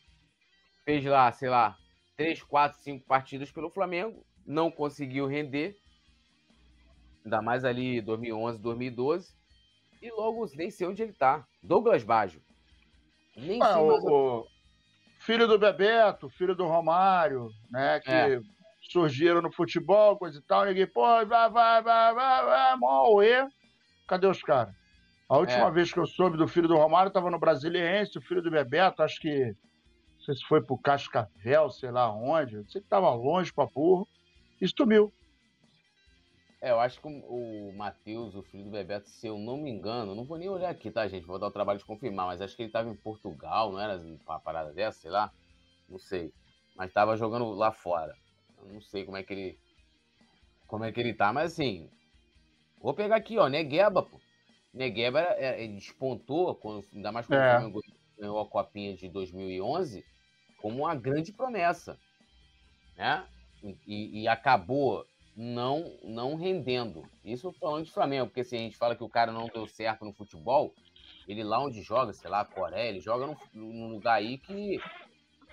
[SPEAKER 1] Fez lá, sei lá, três, quatro, cinco partidas pelo Flamengo, não conseguiu render. Ainda mais ali 2011, 2012. E logo nem sei onde ele tá. Douglas Baggio.
[SPEAKER 2] Nem ah, sei mais o, filho do Bebeto, filho do Romário, né? Que é. Surgiram no futebol, coisa e tal. Ninguém, pô, vai, vai, vai, vai, vai, Mauê. Cadê os caras? A última é. vez que eu soube do filho do Romário, tava no Brasiliense, o filho do Bebeto, acho que. Não sei se foi pro Cascavel, sei lá onde. Eu sei que tava longe pra burro. E sumiu.
[SPEAKER 1] É, eu acho que o, Matheus, o filho do Bebeto, se eu não me engano, não vou nem olhar aqui, tá, gente? Vou dar o trabalho de confirmar, mas acho que ele estava em Portugal, não era uma parada dessa, sei lá? Não sei. Mas estava jogando lá fora. Eu não sei como é que ele. Como é que ele tá, mas assim. Vou pegar aqui, ó, Negueba, pô. Negueba ele despontou, quando, ainda mais quando é. o Flamengo ganhou a Copinha de 2011, como uma grande promessa. Né? E, e acabou não não rendendo. Isso falando de Flamengo, porque se a gente fala que o cara não deu certo no futebol, ele lá onde joga, sei lá, Coreia, ele joga num, lugar aí que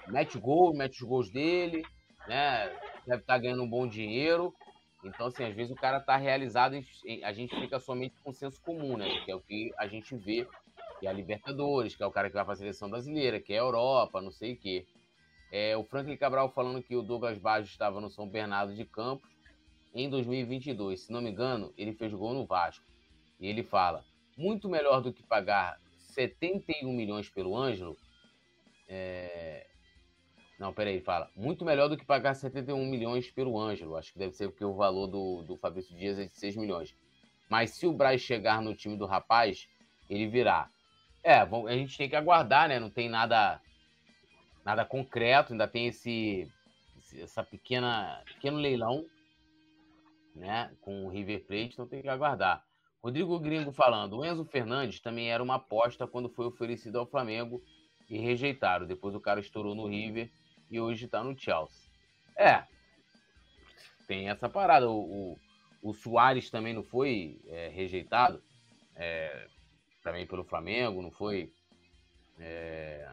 [SPEAKER 1] mete gol, mete os gols dele, né? Deve estar tá ganhando um bom dinheiro. Então, assim, às vezes o cara tá realizado, a gente fica somente com senso comum, né? Que é o que a gente vê, que é a Libertadores, que é o cara que vai para a seleção brasileira, que é a Europa, não sei o quê. É, o Franklin Cabral falando que o Douglas Baggio estava no São Bernardo de Campos em 2022. Se não me engano, ele fez gol no Vasco. E ele fala: muito melhor do que pagar 71 milhões pelo Ângelo. É... Não, peraí, fala: muito melhor do que pagar 71 milhões pelo Ângelo. Acho que deve ser porque o valor do, do Fabrício Dias é de 6 milhões. Mas se o Braz chegar no time do rapaz, ele virá. É, a gente tem que aguardar, né? Não tem nada nada concreto, ainda tem esse essa pequena pequeno leilão né, com o River Plate, então tem que aguardar. Rodrigo Gringo falando, o Enzo Fernandes também era uma aposta quando foi oferecido ao Flamengo e rejeitaram. Depois o cara estourou no River e hoje está no Chelsea. É, tem essa parada. O, o, o Soares também não foi é, rejeitado, é, também pelo Flamengo, não foi. É...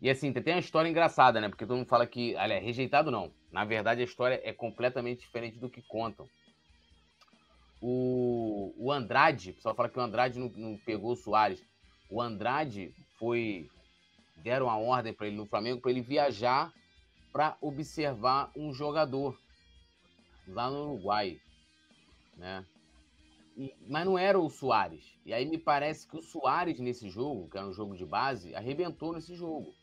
[SPEAKER 1] E assim, tem uma história engraçada, né? Porque todo mundo fala que, olha, rejeitado não. Na verdade, a história é completamente diferente do que contam. O, o Andrade, o pessoal fala que o Andrade não, não pegou o Soares. O Andrade foi. Deram a ordem para ele no Flamengo para ele viajar para observar um jogador lá no Uruguai. Né? E, mas não era o Soares. E aí me parece que o Soares nesse jogo, que era um jogo de base, arrebentou nesse jogo.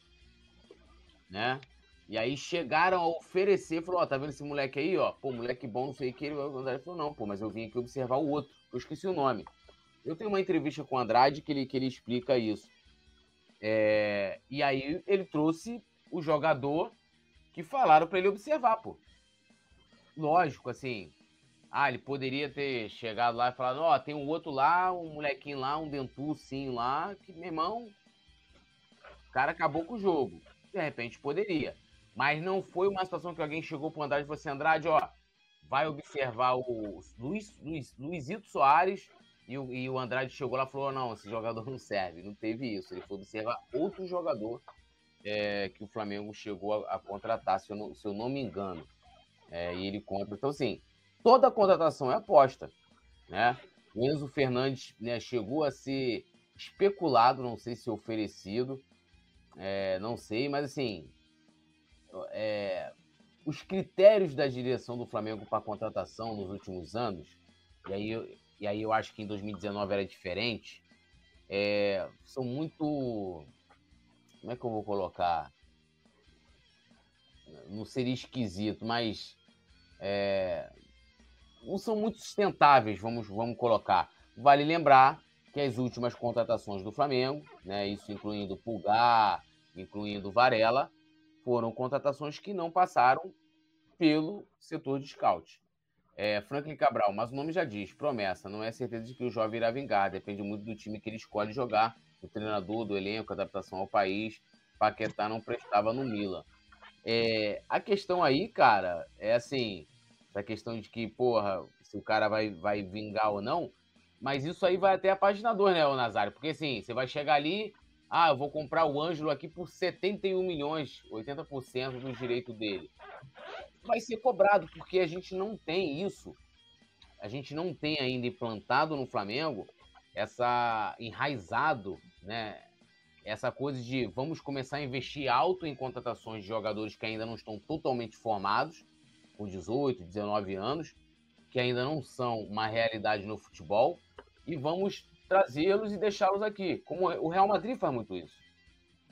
[SPEAKER 1] Né? E aí chegaram a oferecer, falou, ó, tá vendo esse moleque aí, ó? Pô, moleque bom, não sei o que. Ele falou, não, pô, mas eu vim aqui observar o outro. Eu esqueci o nome. Eu tenho uma entrevista com o Andrade que ele, que ele explica isso. É... E aí ele trouxe o jogador que falaram para ele observar, pô. Lógico, assim. Ah, ele poderia ter chegado lá e falado, ó, tem um outro lá, um molequinho lá, um dentu sim lá, que, meu irmão, o cara acabou com o jogo. De repente poderia. Mas não foi uma situação que alguém chegou para o Andrade e falou assim: Andrade, ó, vai observar o Luiz, Luiz, Luizito Soares. E o, e o Andrade chegou lá e falou: não, esse jogador não serve. Não teve isso. Ele foi observar outro jogador é, que o Flamengo chegou a, a contratar, se eu, não, se eu, não, me engano. É, e ele compra. Então, assim, toda contratação é aposta. Né? O Enzo Fernandes né, chegou a ser especulado, não sei se oferecido, é, não sei, mas assim, é, os critérios da direção do Flamengo para contratação nos últimos anos, e aí, e aí eu acho que em 2019 era diferente, é, são muito. Como é que eu vou colocar? Não seria esquisito, mas. É, não são muito sustentáveis, vamos, vamos colocar. Vale lembrar que as últimas contratações do Flamengo, né, isso incluindo Pulgar, incluindo Varela, foram contratações que não passaram pelo setor de scout. É, Franklin Cabral, mas o nome já diz, promessa, não é certeza de que o jovem irá vingar, depende muito do time que ele escolhe jogar, do treinador, do elenco, adaptação ao país. Paquetá não prestava no Milan. É, a questão aí, cara, é assim, a questão de que, porra, se o cara vai, vai vingar ou não, mas isso aí vai até a página 2, né, Nazário? Porque assim, você vai chegar ali, ah, eu vou comprar o Ângelo aqui por 71 milhões, 80% do direito dele. Vai ser cobrado, porque a gente não tem isso. A gente não tem ainda implantado no Flamengo essa enraizado, né? Essa coisa de vamos começar a investir alto em contratações de jogadores que ainda não estão totalmente formados, com 18, 19 anos, que ainda não são uma realidade no futebol, e vamos trazê-los e deixá-los aqui. Como o Real Madrid faz muito isso.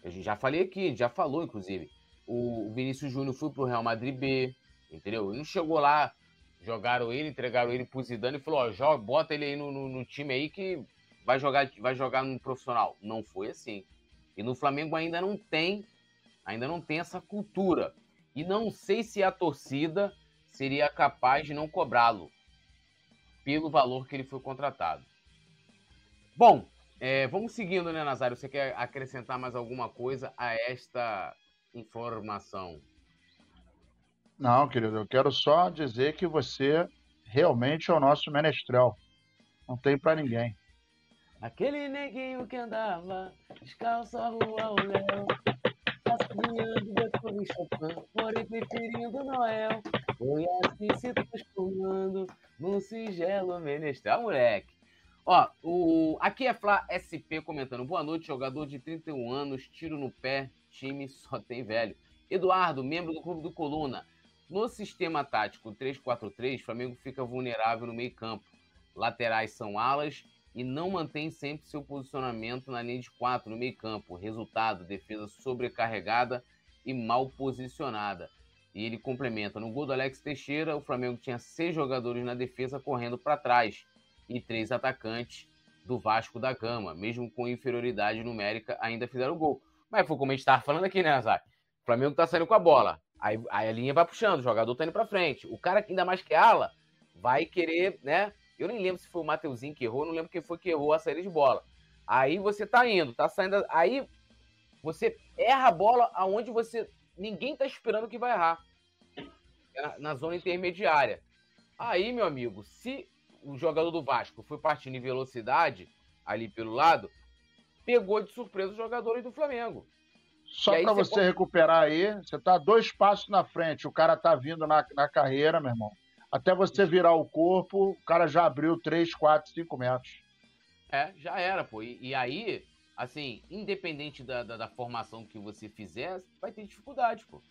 [SPEAKER 1] A gente já falei aqui, já falou, inclusive. O Vinícius Júnior foi pro Real Madrid B, entendeu? Não chegou lá, jogaram ele, entregaram ele pro Zidane e falou, ó, joga, bota ele aí no, no, no, time aí que vai jogar, vai jogar no profissional. Não foi assim. E no Flamengo ainda não tem, ainda não tem essa cultura. E não sei se a torcida seria capaz de não cobrá-lo pelo valor que ele foi contratado. Bom, é, vamos seguindo, né, Nazário? Você quer acrescentar mais alguma coisa a esta informação?
[SPEAKER 2] Não, querido, eu quero só dizer que você realmente é o nosso menestrel. Não tem para ninguém.
[SPEAKER 1] Aquele neguinho que andava descalço a rua ao léu, passeando depois de Chopin, porém preferindo Noel, foi assim se transformando num singelo menestrel, moleque. Ó, o... aqui é Flá SP comentando. Boa noite, jogador de 31 anos, tiro no pé, time só tem velho. Eduardo, membro do Clube do Coluna. No sistema tático 3-4-3, Flamengo fica vulnerável no meio campo. Laterais são alas e não mantém sempre seu posicionamento na linha de 4 no meio campo. Resultado, defesa sobrecarregada e mal posicionada. E ele complementa, no gol do Alex Teixeira, o Flamengo tinha seis jogadores na defesa correndo para trás e três atacantes do Vasco da Gama, mesmo com inferioridade numérica, ainda fizeram gol. Mas foi como a gente estava falando aqui, né, Nazar? O Flamengo tá saindo com a bola. Aí, aí, a linha vai puxando, o jogador tá indo para frente. O cara que ainda mais que ala vai querer, né? Eu nem lembro se foi o Mateuzinho que errou, não lembro quem foi que errou a saída de bola. Aí você tá indo, tá saindo. Aí você erra a bola aonde você. Ninguém tá esperando que vai errar. Na, na zona intermediária. Aí, meu amigo, se o jogador do Vasco foi partindo em velocidade ali pelo lado, pegou de surpresa os jogadores do Flamengo.
[SPEAKER 2] Só para você, você recuperar aí, você tá dois passos na frente, o cara tá vindo na, na carreira, meu irmão. Até você virar o corpo, o cara já abriu 3, 4, 5 metros.
[SPEAKER 1] É, já era, pô. E, e aí, assim, independente da, da, da, formação que você fizer, vai ter dificuldade, pô.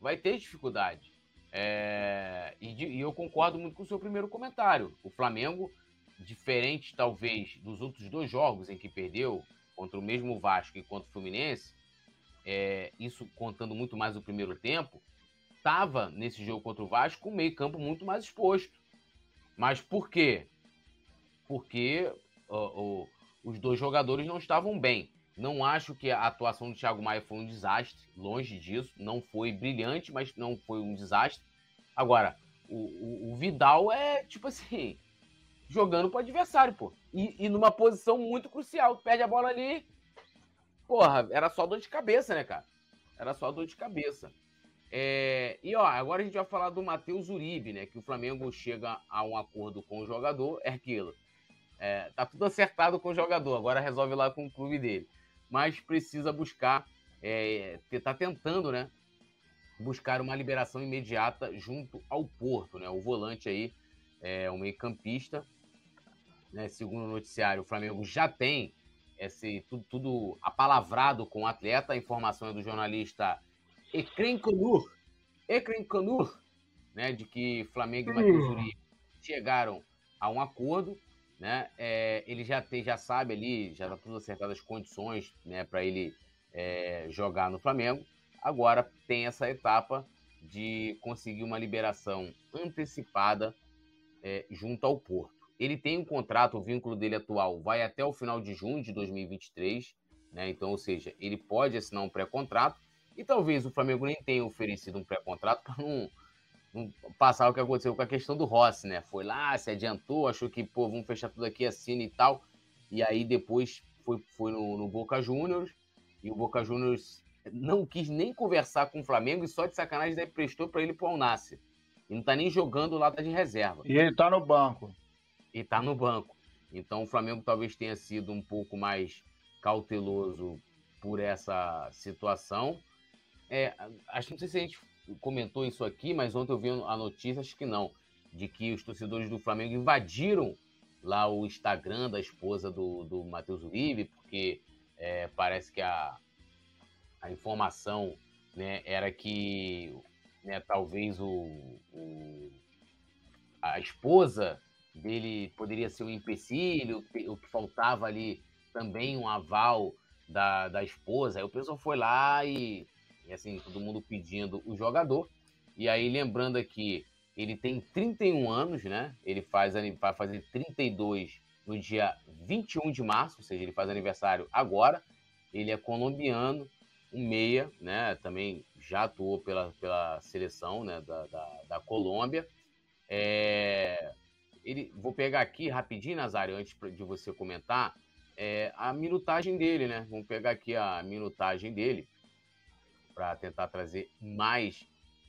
[SPEAKER 1] Vai ter dificuldade. É, e, e, eu concordo muito com o seu primeiro comentário. O Flamengo, diferente talvez dos outros dois jogos em que perdeu, contra o mesmo Vasco e contra o Fluminense, é, isso contando muito mais o primeiro tempo, estava nesse jogo contra o Vasco com o meio-campo muito mais exposto. Mas por quê? Porque os dois jogadores não estavam bem. Não acho que a atuação do Thiago Maia foi um desastre, longe disso. Não foi brilhante, mas não foi um desastre. Agora, o, o, o Vidal é tipo assim, jogando pro adversário, pô. E, e, numa posição muito crucial. Perde a bola ali. Porra, era só dor de cabeça, né, cara? Era só dor de cabeça. É, e ó, agora a gente vai falar do Matheus Uribe, né? Que o Flamengo chega a um acordo com o jogador. É aquilo. É, tá tudo acertado com o jogador. Agora resolve lá com o clube dele mas precisa buscar, é, tá tentando, né? Buscar uma liberação imediata junto ao Porto, né? O volante aí, é, o meio-campista, né? Segundo o noticiário, o Flamengo já tem esse tudo, tudo apalavrado com o atleta. A informação é do jornalista Ekren Konur, Ekren Konur, né? De que Flamengo e Matheus Uribe chegaram a um acordo né? É, ele já tem, já sabe ali, já está tudo acertado as condições, né, para ele é, jogar no Flamengo. Agora tem essa etapa de conseguir uma liberação antecipada é, junto ao Porto. Ele tem um contrato, o vínculo dele atual vai até o final de junho de 2023, né? Então, ou seja, ele pode assinar um pré-contrato e talvez o Flamengo nem tenha oferecido um pré-contrato para não, passar o que aconteceu com a questão do Rossi, né? Foi lá, se adiantou, achou que, pô, vamos fechar tudo aqui, assina e tal. E aí depois foi, foi no, no Boca Juniors e o Boca Juniors não quis nem conversar com o Flamengo e só de sacanagem daí prestou para ele pro Alnasser. E não tá nem jogando lá tá de reserva.
[SPEAKER 2] E ele tá no banco.
[SPEAKER 1] E tá no banco. Então o Flamengo talvez tenha sido um pouco mais cauteloso por essa situação. É, acho que não sei se a gente comentou isso aqui, mas ontem eu vi a notícia, acho que não, de que os torcedores do Flamengo invadiram lá o Instagram da esposa do, do Matheus Uribe, porque é, parece que a, a informação né, era que né, talvez o, o, a esposa dele poderia ser um empecilho, o que faltava ali também um aval da, da esposa. Aí o pessoal foi lá e, e, assim, todo mundo pedindo o jogador. E aí, lembrando aqui, ele tem 31 anos, né? Ele faz, vai fazer 32 no dia 21 de março, ou seja, ele faz aniversário agora. Ele é colombiano, um meia, né? Também já atuou pela, pela seleção né? da, da, da Colômbia. É, ele, vou pegar aqui rapidinho, Nazário, antes de você comentar, é, a minutagem dele, né? Vamos pegar aqui a minutagem dele para tentar trazer mais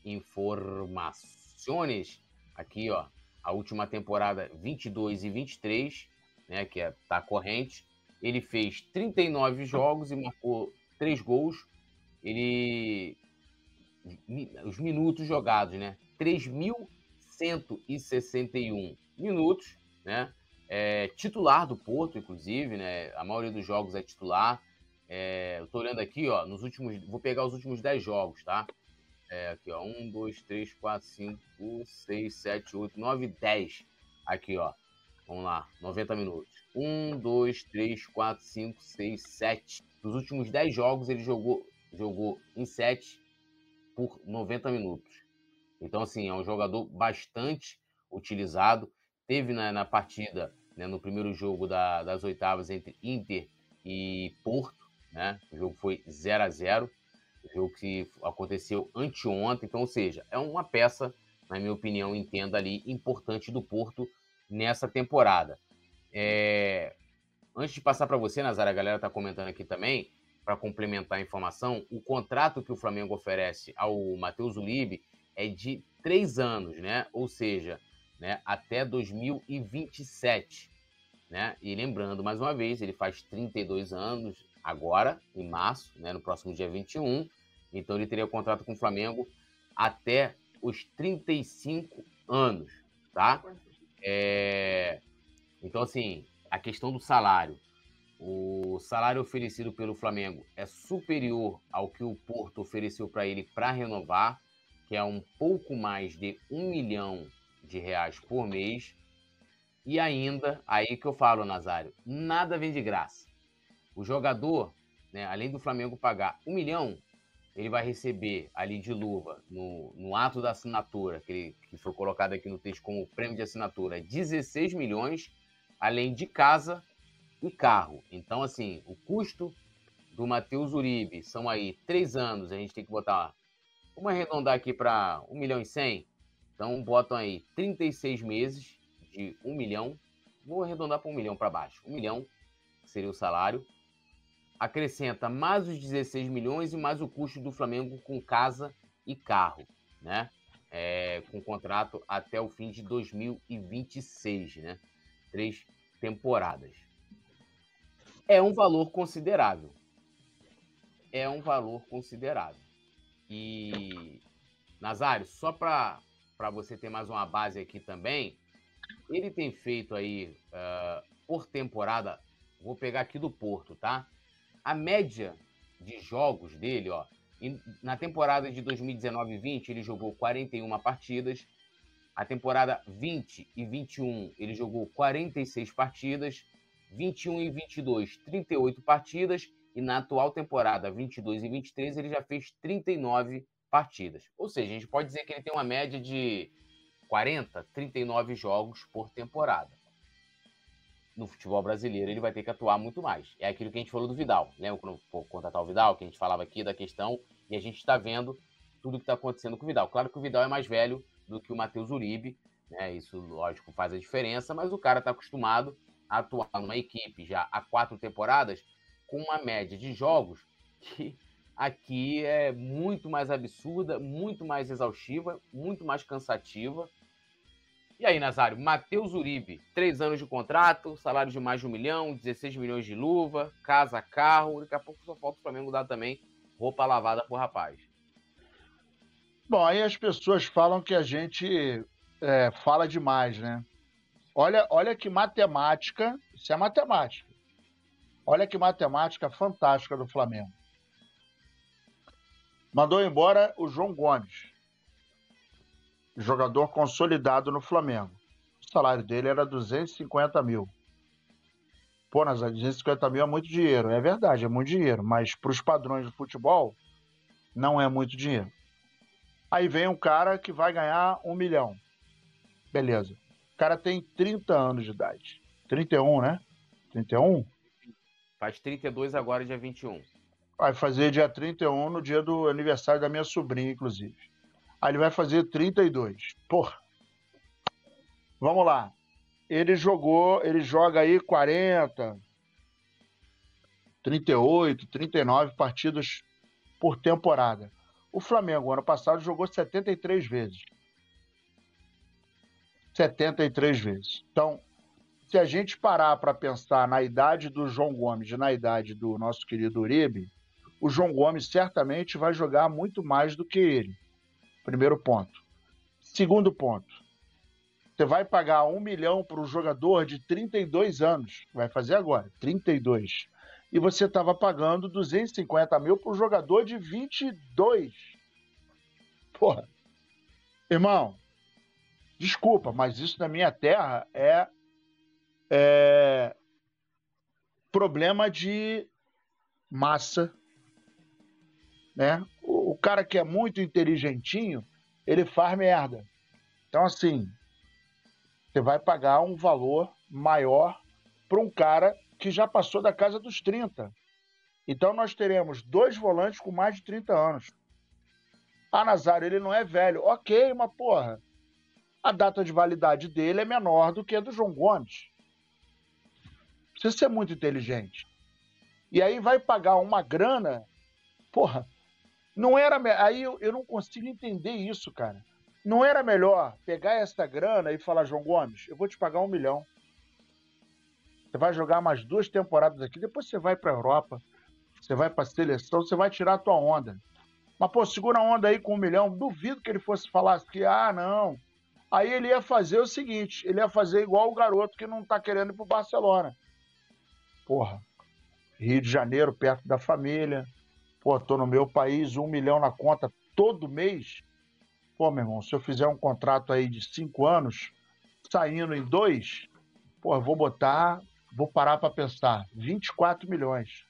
[SPEAKER 1] informações. Aqui, ó, a última temporada 22 e 23, né, que é tá corrente. Ele fez 39 jogos e marcou 3 gols. Ele os minutos jogados, né? 3.161 minutos, né? É, titular do Porto, inclusive, né? A maioria dos jogos é titular. É, eu tô olhando aqui, ó, nos últimos. Vou pegar os últimos 10 jogos, tá? É, aqui, ó. 1, 2, 3, 4, 5, 6, 7, 8, 9, 10. Aqui, ó. Vamos lá, 90 minutos. 1, 2, 3, 4, 5, 6, 7. Nos últimos 10 jogos, ele jogou, jogou em 7 por 90 minutos. Então, assim, é um jogador bastante utilizado. Teve na, na partida, né, no primeiro jogo da, das oitavas entre Inter e Porto, né? O jogo foi 0 a 0 o jogo que aconteceu anteontem. Então, ou seja, é uma peça, na minha opinião, entenda ali, importante do Porto nessa temporada. É... Antes de passar para você, Nazar, a galera está comentando aqui também, para complementar a informação, o contrato que o Flamengo oferece ao Matheus Ulibe é de três anos, né? Ou seja, né, até 2027. Né? E lembrando, mais uma vez, ele faz 32 anos agora, em março, né, no próximo dia 21. Então ele teria contrato com o Flamengo até os 35 anos, tá? É... Então, assim, a questão do salário. O salário oferecido pelo Flamengo é superior ao que o Porto ofereceu para ele para renovar, que é um pouco mais de um milhão de reais por mês. E ainda, aí que eu falo, Nazário, nada vem de graça. O jogador, né, além do Flamengo pagar um milhão, ele vai receber ali de luva, no, no ato da assinatura, que, ele, que foi colocado aqui no texto como prêmio de assinatura, 16 milhões, além de casa e carro. Então, assim, o custo do Matheus Uribe são aí três anos, a gente tem que botar, vamos arredondar aqui para 1 milhão e 100, então botam aí 36 meses de 1 milhão. Vou arredondar para 1 milhão para baixo. 1 milhão seria o salário. Acrescenta mais os 16 milhões e mais o custo do Flamengo com casa e carro, né? É, com contrato até o fim de 2026, né? Três temporadas. É um valor considerável. É um valor considerável. E, Nazário, só para você ter mais uma base aqui também, ele tem feito aí uh, por temporada, vou pegar aqui do Porto, tá? A média de jogos dele, ó, na temporada de 2019 e 20 ele jogou 41 partidas, a temporada 20 e 21 ele jogou 46 partidas, 21 e 22 38 partidas e na atual temporada 22 e 23 ele já fez 39 partidas. Ou seja, a gente pode dizer que ele tem uma média de 40, 39 jogos por temporada. No futebol brasileiro, ele vai ter que atuar muito mais. É aquilo que a gente falou do Vidal. Lembra quando for contratar o Vidal, que a gente falava aqui da questão, e a gente está vendo tudo que está acontecendo com o Vidal. Claro que o Vidal é mais velho do que o Matheus Uribe, né? Isso, lógico, faz a diferença, mas o cara está acostumado a atuar numa equipe já há quatro temporadas com uma média de jogos que aqui é muito mais absurda, muito mais exaustiva, muito mais cansativa. E aí, Nazário, Matheus Uribe, três anos de contrato, salário de mais de um milhão, 16 milhões de luva, casa, carro. Daqui a pouco só falta o Flamengo dar também roupa lavada pro rapaz.
[SPEAKER 2] Bom, aí as pessoas falam que a gente é, fala demais, né? Olha, olha que matemática, isso é matemática. Olha que matemática fantástica do Flamengo. Mandou embora o João Gomes, jogador consolidado no Flamengo. O salário dele era 250 mil. Pô, nas 250 mil é muito dinheiro. É verdade, é muito dinheiro. Mas para os padrões do futebol, não é muito dinheiro. Aí vem um cara que vai ganhar um milhão. Beleza. O cara tem 30 anos de idade. 31, né? 31?
[SPEAKER 1] Faz 32 agora, dia 21.
[SPEAKER 2] Vai fazer dia 31, no dia do aniversário da minha sobrinha, inclusive. Aí ele vai fazer 32. Porra. Vamos lá. Ele jogou, ele joga aí 40, 38, 39 partidas por temporada. O Flamengo, ano passado, jogou 73 vezes. 73 vezes. Então, se a gente parar para pensar na idade do João Gomes e na idade do nosso querido Uribe, o João Gomes certamente vai jogar muito mais do que ele. Primeiro ponto. Segundo ponto. Você vai pagar um milhão para um jogador de 32 anos, vai fazer agora, 32 e você estava pagando 250 mil para o jogador de 22. Porra. Irmão, desculpa, mas isso na minha terra é, é problema de massa. Né? Cara que é muito inteligentinho, ele faz merda. Então, assim, você vai pagar um valor maior para um cara que já passou da casa dos 30. Então nós teremos dois volantes com mais de 30 anos. Ah, Nazário, ele não é velho. Ok, mas porra, a data de validade dele é menor do que a do João Gomes. Precisa ser muito inteligente. E aí vai pagar uma grana. Porra, não era. Aí eu, eu não consigo entender isso, cara. Não era melhor pegar essa grana e falar, João Gomes, eu vou te pagar um milhão. Você vai jogar mais duas temporadas aqui, depois você vai para a Europa, você vai para seleção, você vai tirar a tua onda. Mas, pô, segura a onda aí com um milhão. Duvido que ele fosse falar que, ah, não. Aí ele ia fazer o seguinte: ele ia fazer igual o garoto que não tá querendo ir pro Barcelona. Porra, Rio de Janeiro, perto da família. Pô, tô no meu país, um milhão na conta todo mês. Pô, meu irmão, se eu fizer um contrato aí de cinco anos, saindo em dois, pô, vou botar vou parar para pensar, 24 milhões.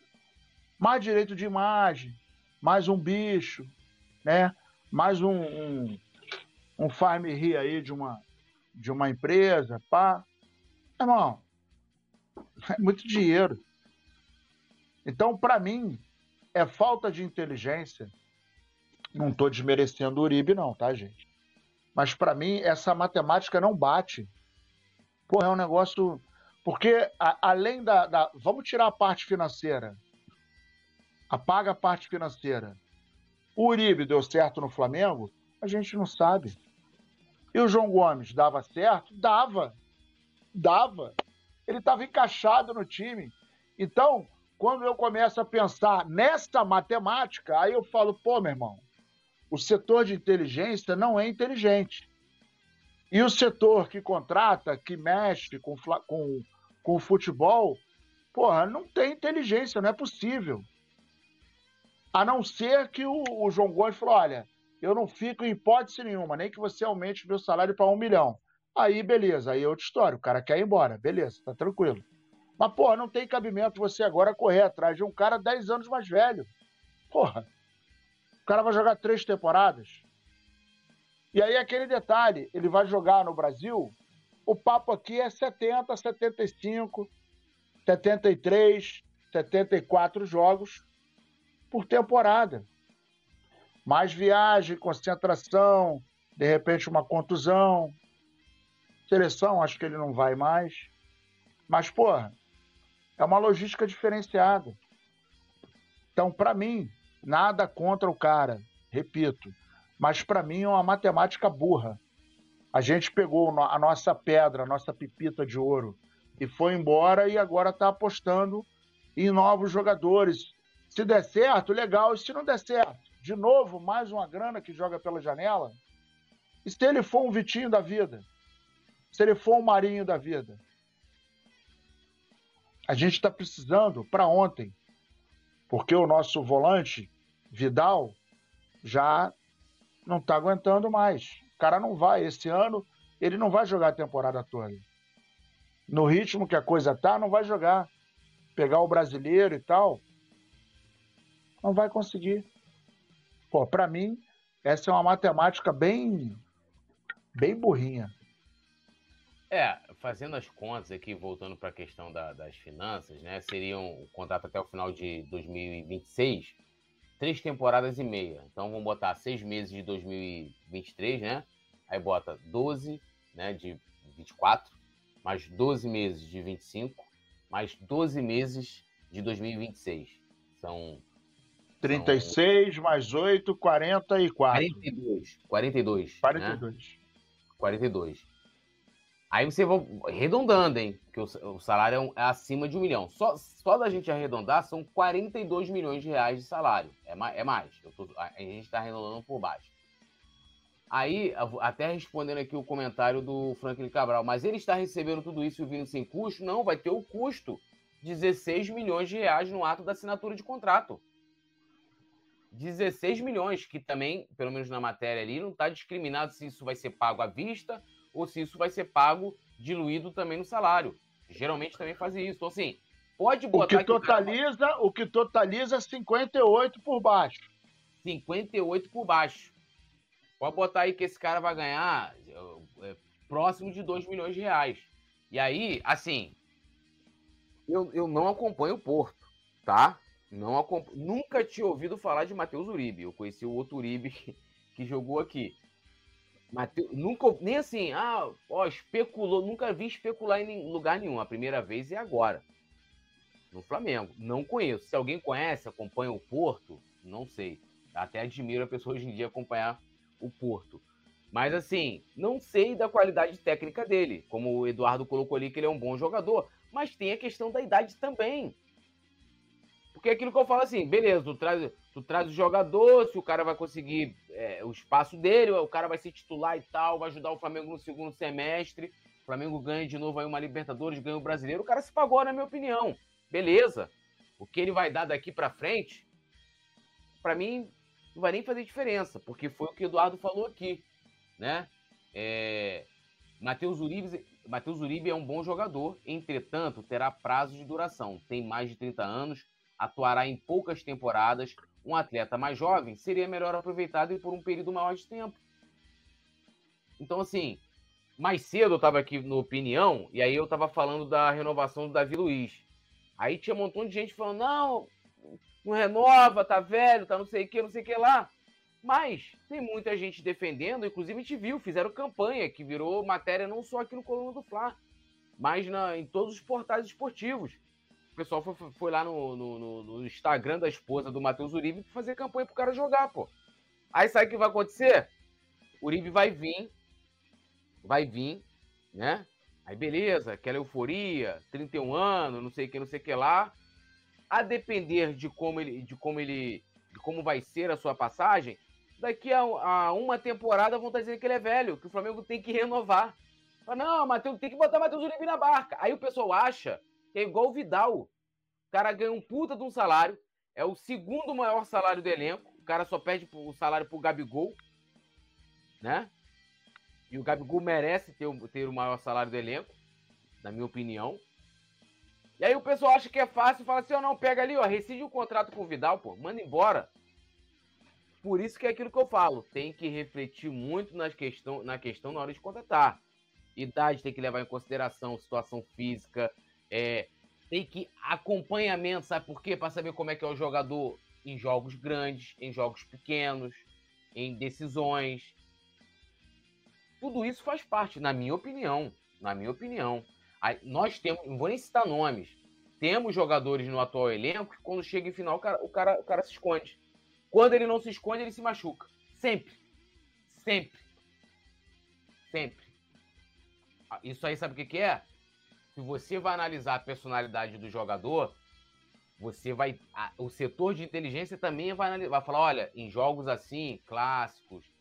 [SPEAKER 2] Mais direito de imagem, mais um bicho, né? Mais um, um, um farm rir aí de uma, de uma empresa, pá. Irmão, é muito dinheiro. Então, para mim, é falta de inteligência. Não estou desmerecendo o Uribe, não, tá, gente? Mas para mim, essa matemática não bate. Pô, é um negócio porque, a, além da, da, Vamos tirar a parte financeira. Apaga a parte financeira. O Uribe deu certo no Flamengo? A gente não sabe. E o João Gomes dava certo? Dava. Dava. Ele estava encaixado no time. Então, quando eu começo a pensar nessa matemática, aí eu falo, pô, meu irmão, o setor de inteligência não é inteligente. E o setor que contrata, que mexe com, com com o futebol, porra, não tem inteligência, não é possível. A não ser que o, o João Gomes falou: olha, eu não fico em hipótese nenhuma, nem que você aumente meu salário para um milhão. Aí, beleza, aí é outra história. O cara quer ir embora, beleza, tá tranquilo. Mas, porra, não tem cabimento você agora correr atrás de um cara 10 anos mais velho. Porra. O cara vai jogar três temporadas. E aí aquele detalhe, ele vai jogar no Brasil, o papo aqui é 70, 75, 73, 74 jogos por temporada. Mais viagem, concentração, de repente uma contusão. Seleção, acho que ele não vai mais. Mas, porra, é uma logística diferenciada. Então, para mim, nada contra o cara, repito, mas para mim é uma matemática burra. A gente pegou a nossa pedra, a nossa pipita de ouro e foi embora e agora está apostando em novos jogadores. Se der certo, legal. E se não der certo, de novo, mais uma grana que joga pela janela. E se ele for um Vitinho da vida? Se ele for um Marinho da vida? A gente está precisando para ontem, porque o nosso volante, Vidal, já não está aguentando mais. O cara não vai. Esse ano, ele não vai jogar a temporada toda. No ritmo que a coisa tá, não vai jogar. Pegar o brasileiro e tal, não vai conseguir. Pô, para mim, essa é uma matemática bem, bem burrinha.
[SPEAKER 1] É, fazendo as contas aqui, voltando para a questão da, das finanças, né? Seriam o contrato até o final de 2026, três temporadas e meia. Então vamos botar seis meses de 2023, né? Aí bota 12, né? De 24, mais 12 meses de 25, mais 12 meses de 2026. São
[SPEAKER 2] 36 são... mais 8, 44.
[SPEAKER 1] 42. 42. 42. Né? 42. Aí você vai arredondando, hein? Porque o, salário é, é, acima de um milhão. Só, só da gente arredondar são 42 milhões de reais de salário. É mais. É mais. Tô, a gente está arredondando por baixo. Aí, até respondendo aqui o comentário do Franklin Cabral, mas ele está recebendo tudo isso vindo sem custo? Não, vai ter o custo. 16 milhões de reais no ato da assinatura de contrato. 16 milhões, que também, pelo menos na matéria ali, não está discriminado se isso vai ser pago à vista ou se isso vai ser pago diluído também no salário. Geralmente também fazem isso. Então, assim, pode botar.
[SPEAKER 2] O que totaliza, que... o que totaliza 58 por baixo.
[SPEAKER 1] 58 por baixo. Pode botar aí que esse cara vai ganhar é, próximo de 2 milhões de reais. E aí, assim, eu, eu não acompanho o Porto, tá? Não acompanho, nunca tinha ouvido falar de Matheus Uribe. Eu conheci o outro Uribe que, que jogou aqui. Mateus, nunca, nem assim, ah, ó, especulou, nunca vi especular em lugar nenhum. A primeira vez é agora. No Flamengo. Não conheço. Se alguém conhece, acompanha o Porto, não sei. Até admiro a pessoa hoje em dia acompanhar o Porto. Mas assim, não sei da qualidade técnica dele. Como o Eduardo colocou ali, que ele é um bom jogador. Mas tem a questão da idade também. Porque é aquilo que eu falo assim, beleza, tu traz, tu traz o jogador, se o cara vai conseguir é, o espaço dele, o cara vai ser titular e tal, vai ajudar o Flamengo no segundo semestre. O Flamengo ganha de novo aí uma Libertadores, ganha o Brasileiro. O cara se pagou, na minha opinião. Beleza. O que ele vai dar daqui para frente, para mim, não vai nem fazer diferença, porque foi o que o Eduardo falou aqui, né? É, Matheus Uribe, Matheus Uribe é um bom jogador, entretanto, terá prazo de duração. Tem mais de 30 anos, atuará em poucas temporadas, um atleta mais jovem seria melhor aproveitado e por um período maior de tempo. Então, assim, mais cedo eu estava aqui no Opinião, e aí eu estava falando da renovação do Davi Luiz. Aí tinha um montão de gente falando, não, não renova, tá velho, tá não sei o que, não sei o que lá. Mas tem muita gente defendendo, inclusive a gente viu, fizeram campanha, que virou matéria não só aqui no Coluna do Fla, mas na, em todos os portais esportivos. O pessoal foi, foi lá no, no, no, Instagram da esposa do Matheus Uribe fazer campanha pro cara jogar, pô. Aí sabe o que vai acontecer? Uribe vai vir, vai vir, né? Aí beleza, aquela euforia, 31 anos, não sei o que, não sei o que lá. A depender de como ele, de como ele, de como vai ser a sua passagem, daqui a, a uma temporada vão estar dizendo que ele é velho, que o Flamengo tem que renovar. não, Mateus, tem que botar Matheus Uribe na barca. Aí o pessoal acha que é igual o Vidal. O cara ganha um puta de um salário, é o segundo maior salário do elenco. O cara só perde o salário pro Gabigol, né? E o Gabigol merece ter, ter o maior salário do elenco, na minha opinião. E aí o pessoal acha que é fácil, fala assim, ó, oh, não, pega ali, ó, rescinde o contrato com o Vidal, pô, manda embora. por isso que é aquilo que eu falo, tem que refletir muito nas questão, na questão na hora de contratar. Idade tem que levar em consideração, situação física, é, tem que acompanhamento, sabe por quê? Para saber como é que é o jogador em jogos grandes, em jogos pequenos, em decisões. Tudo isso faz parte, na minha opinião. Na minha opinião. Aí, nós temos, não vou nem citar nomes, temos jogadores no atual elenco que quando chega em final o cara, o cara, o cara se esconde. Quando ele não se esconde, ele se machuca. Sempre. Sempre. Sempre. Ah, isso aí sabe o que, que é? Se você vai analisar a personalidade do jogador, você vai. A, o setor de inteligência também vai, vai falar: olha, em jogos assim, clássicos,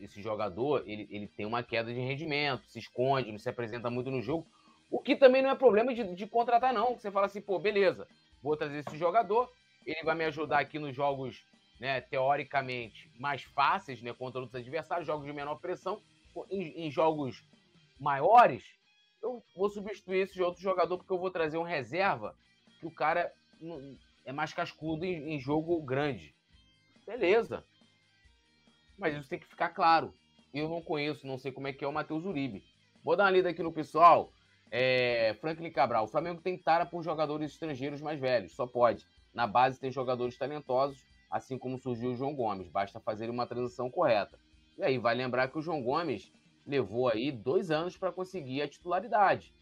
[SPEAKER 1] esse jogador ele, ele tem uma queda de rendimento, se esconde, não se apresenta muito no jogo. O que também não é problema de, de contratar, não. Você fala assim, pô, beleza, vou trazer esse jogador, ele vai me ajudar aqui nos jogos, né, teoricamente, mais fáceis, né, contra outros adversários, jogos de menor pressão. Em, em jogos maiores, eu vou substituir esse outro jogador porque eu vou trazer um reserva que o cara é mais cascudo em, em jogo grande. Beleza. Mas isso tem que ficar claro. Eu não conheço, não sei como é que é o Matheus Uribe. Vou dar uma lida aqui no pessoal. É, Franklin Cabral. O Flamengo tem tara por jogadores estrangeiros mais velhos, só pode. Na base tem jogadores talentosos, assim como surgiu o João Gomes. Basta fazer uma transição correta. E aí vai lembrar que o João Gomes levou aí dois anos para conseguir a titularidade.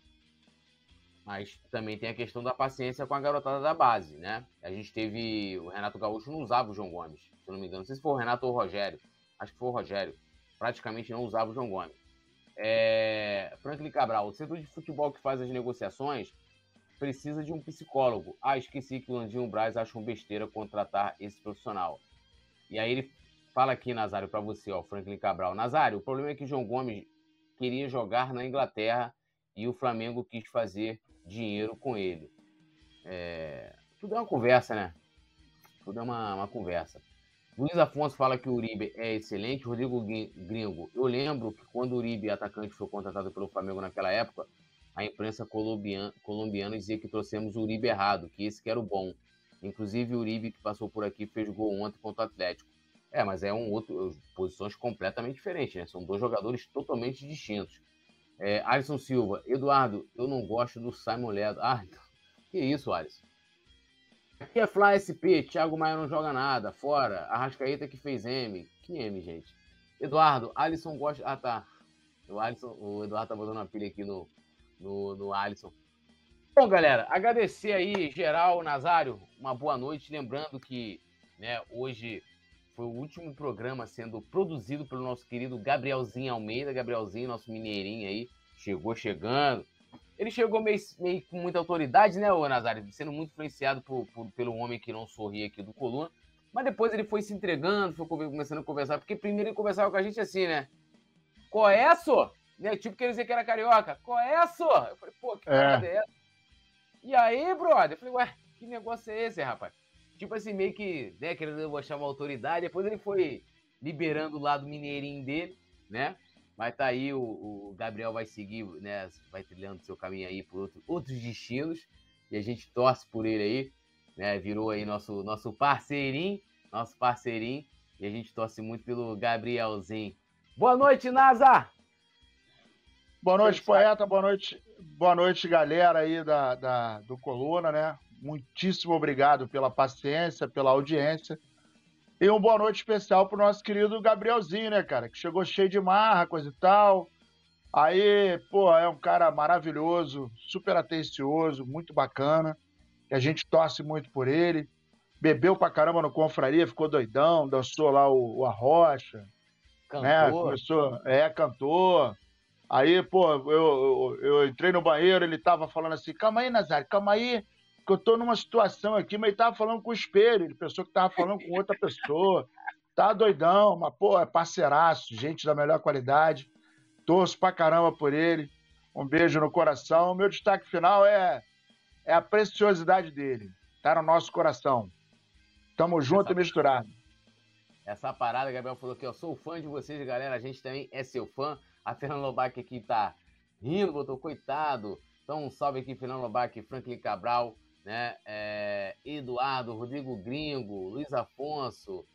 [SPEAKER 1] Mas também tem a questão da paciência com a garotada da base, né? A gente teve. O Renato Gaúcho não usava o João Gomes, se eu não me engano. Não sei se foi o Renato ou o Rogério. Acho que foi o Rogério. Praticamente não usava o João Gomes. É... Franklin Cabral, o setor de futebol que faz as negociações precisa de um psicólogo. Ah, esqueci que o Landinho Braz acha um besteira contratar esse profissional. E aí ele fala aqui, Nazário, para você, ó, Franklin Cabral. Nazário, o problema é que João Gomes queria jogar na Inglaterra e o Flamengo quis fazer dinheiro com ele. É... Tudo é uma conversa, né? Tudo é uma, uma conversa. Luiz Afonso fala que o Uribe é excelente. Rodrigo Gringo, eu lembro que quando o Uribe, atacante, foi contratado pelo Flamengo naquela época, a imprensa colombiana, colombiana dizia que trouxemos o Uribe errado, que esse que era o bom. Inclusive o Uribe, que passou por aqui, fez gol ontem contra o Atlético. É, mas é um outro, posições completamente diferentes, né? São dois jogadores totalmente distintos. É, Alisson Silva, Eduardo, eu não gosto do Simon Ledo. Ah, então, que isso, Alisson? Aqui é Fly SP, Thiago Maia não joga nada, fora. Arrascaeta que fez M. Que M, gente? Eduardo, Alisson gosta. Ah, tá. O, Alisson, o Eduardo tá botando uma pilha aqui no, no, no Alisson. Bom, galera, agradecer aí, geral, Nazário, uma boa noite. Lembrando que né, hoje foi o último programa sendo produzido pelo nosso querido Gabrielzinho Almeida. Gabrielzinho, nosso mineirinho aí, chegou chegando. Ele chegou meio, meio com muita autoridade, né, o Nazário? Sendo muito influenciado por, por, pelo homem que não sorri aqui do Coluna. Mas depois ele foi se entregando, foi começando a conversar. Porque primeiro ele conversava com a gente assim, né? Qual é, só? Né? Tipo, queria dizer que era carioca. Qual é, só? Eu falei, pô, que é. parada é essa? E aí, brother? Eu falei, ué, que negócio é esse, rapaz? Tipo assim, meio que, né, querendo mostrar uma autoridade. Depois ele foi liberando o lado mineirinho dele, né? Mas tá aí, o, o, Gabriel vai seguir, né? Vai trilhando seu caminho aí por outro, outros destinos. E a gente torce por ele aí, né? Virou aí nosso, nosso parceirinho, nosso parceirinho. E a gente torce muito pelo Gabrielzinho. Boa noite, Nasa!
[SPEAKER 2] Boa noite, poeta. Boa noite, boa noite, galera aí da, da, do Coluna, né? Muitíssimo obrigado pela paciência, pela audiência. E uma boa noite especial pro nosso querido Gabrielzinho, né, cara? Que chegou cheio de marra, coisa e tal. Aí, pô, é um cara maravilhoso, super atencioso, muito bacana. E a gente torce muito por ele. Bebeu pra caramba no Confraria, ficou doidão, dançou lá o, o Arrocha. Cantor. Né? Começou, é, cantor. Aí, pô, eu, eu, eu, entrei no banheiro, ele tava falando assim, calma aí, Nazário, calma aí, que eu tô numa situação aqui, mas ele tava falando com o espelho, ele pensou que tava falando com outra pessoa. Tá doidão, mas, pô, é parceiraço, gente da melhor qualidade. Torço pra caramba por ele. Um beijo no coração. Meu destaque final é, é a preciosidade dele. Tá no nosso coração. Tamo junto essa, e misturado.
[SPEAKER 1] Essa parada, Gabriel falou que eu sou fã de vocês, galera. A gente também é seu fã. A Fernanda Lobac aqui tá rindo, botou coitado. Então, um salve aqui, Fernando Lobac, Franklin Cabral, né? É, Eduardo, Rodrigo Gringo, Luiz Afonso,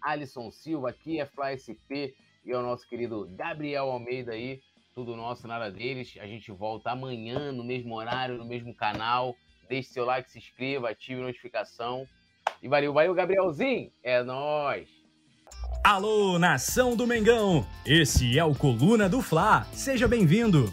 [SPEAKER 1] Alisson Silva, aqui é Fly SP e é o nosso querido Gabriel Almeida aí. Tudo nosso, nada deles. A gente volta amanhã no mesmo horário, no mesmo canal. Deixe seu like, se inscreva, ative a notificação. E valeu, valeu, Gabrielzinho. É nóis.
[SPEAKER 3] Alô, nação do Mengão! Esse é o Coluna do Fla. Seja bem-vindo.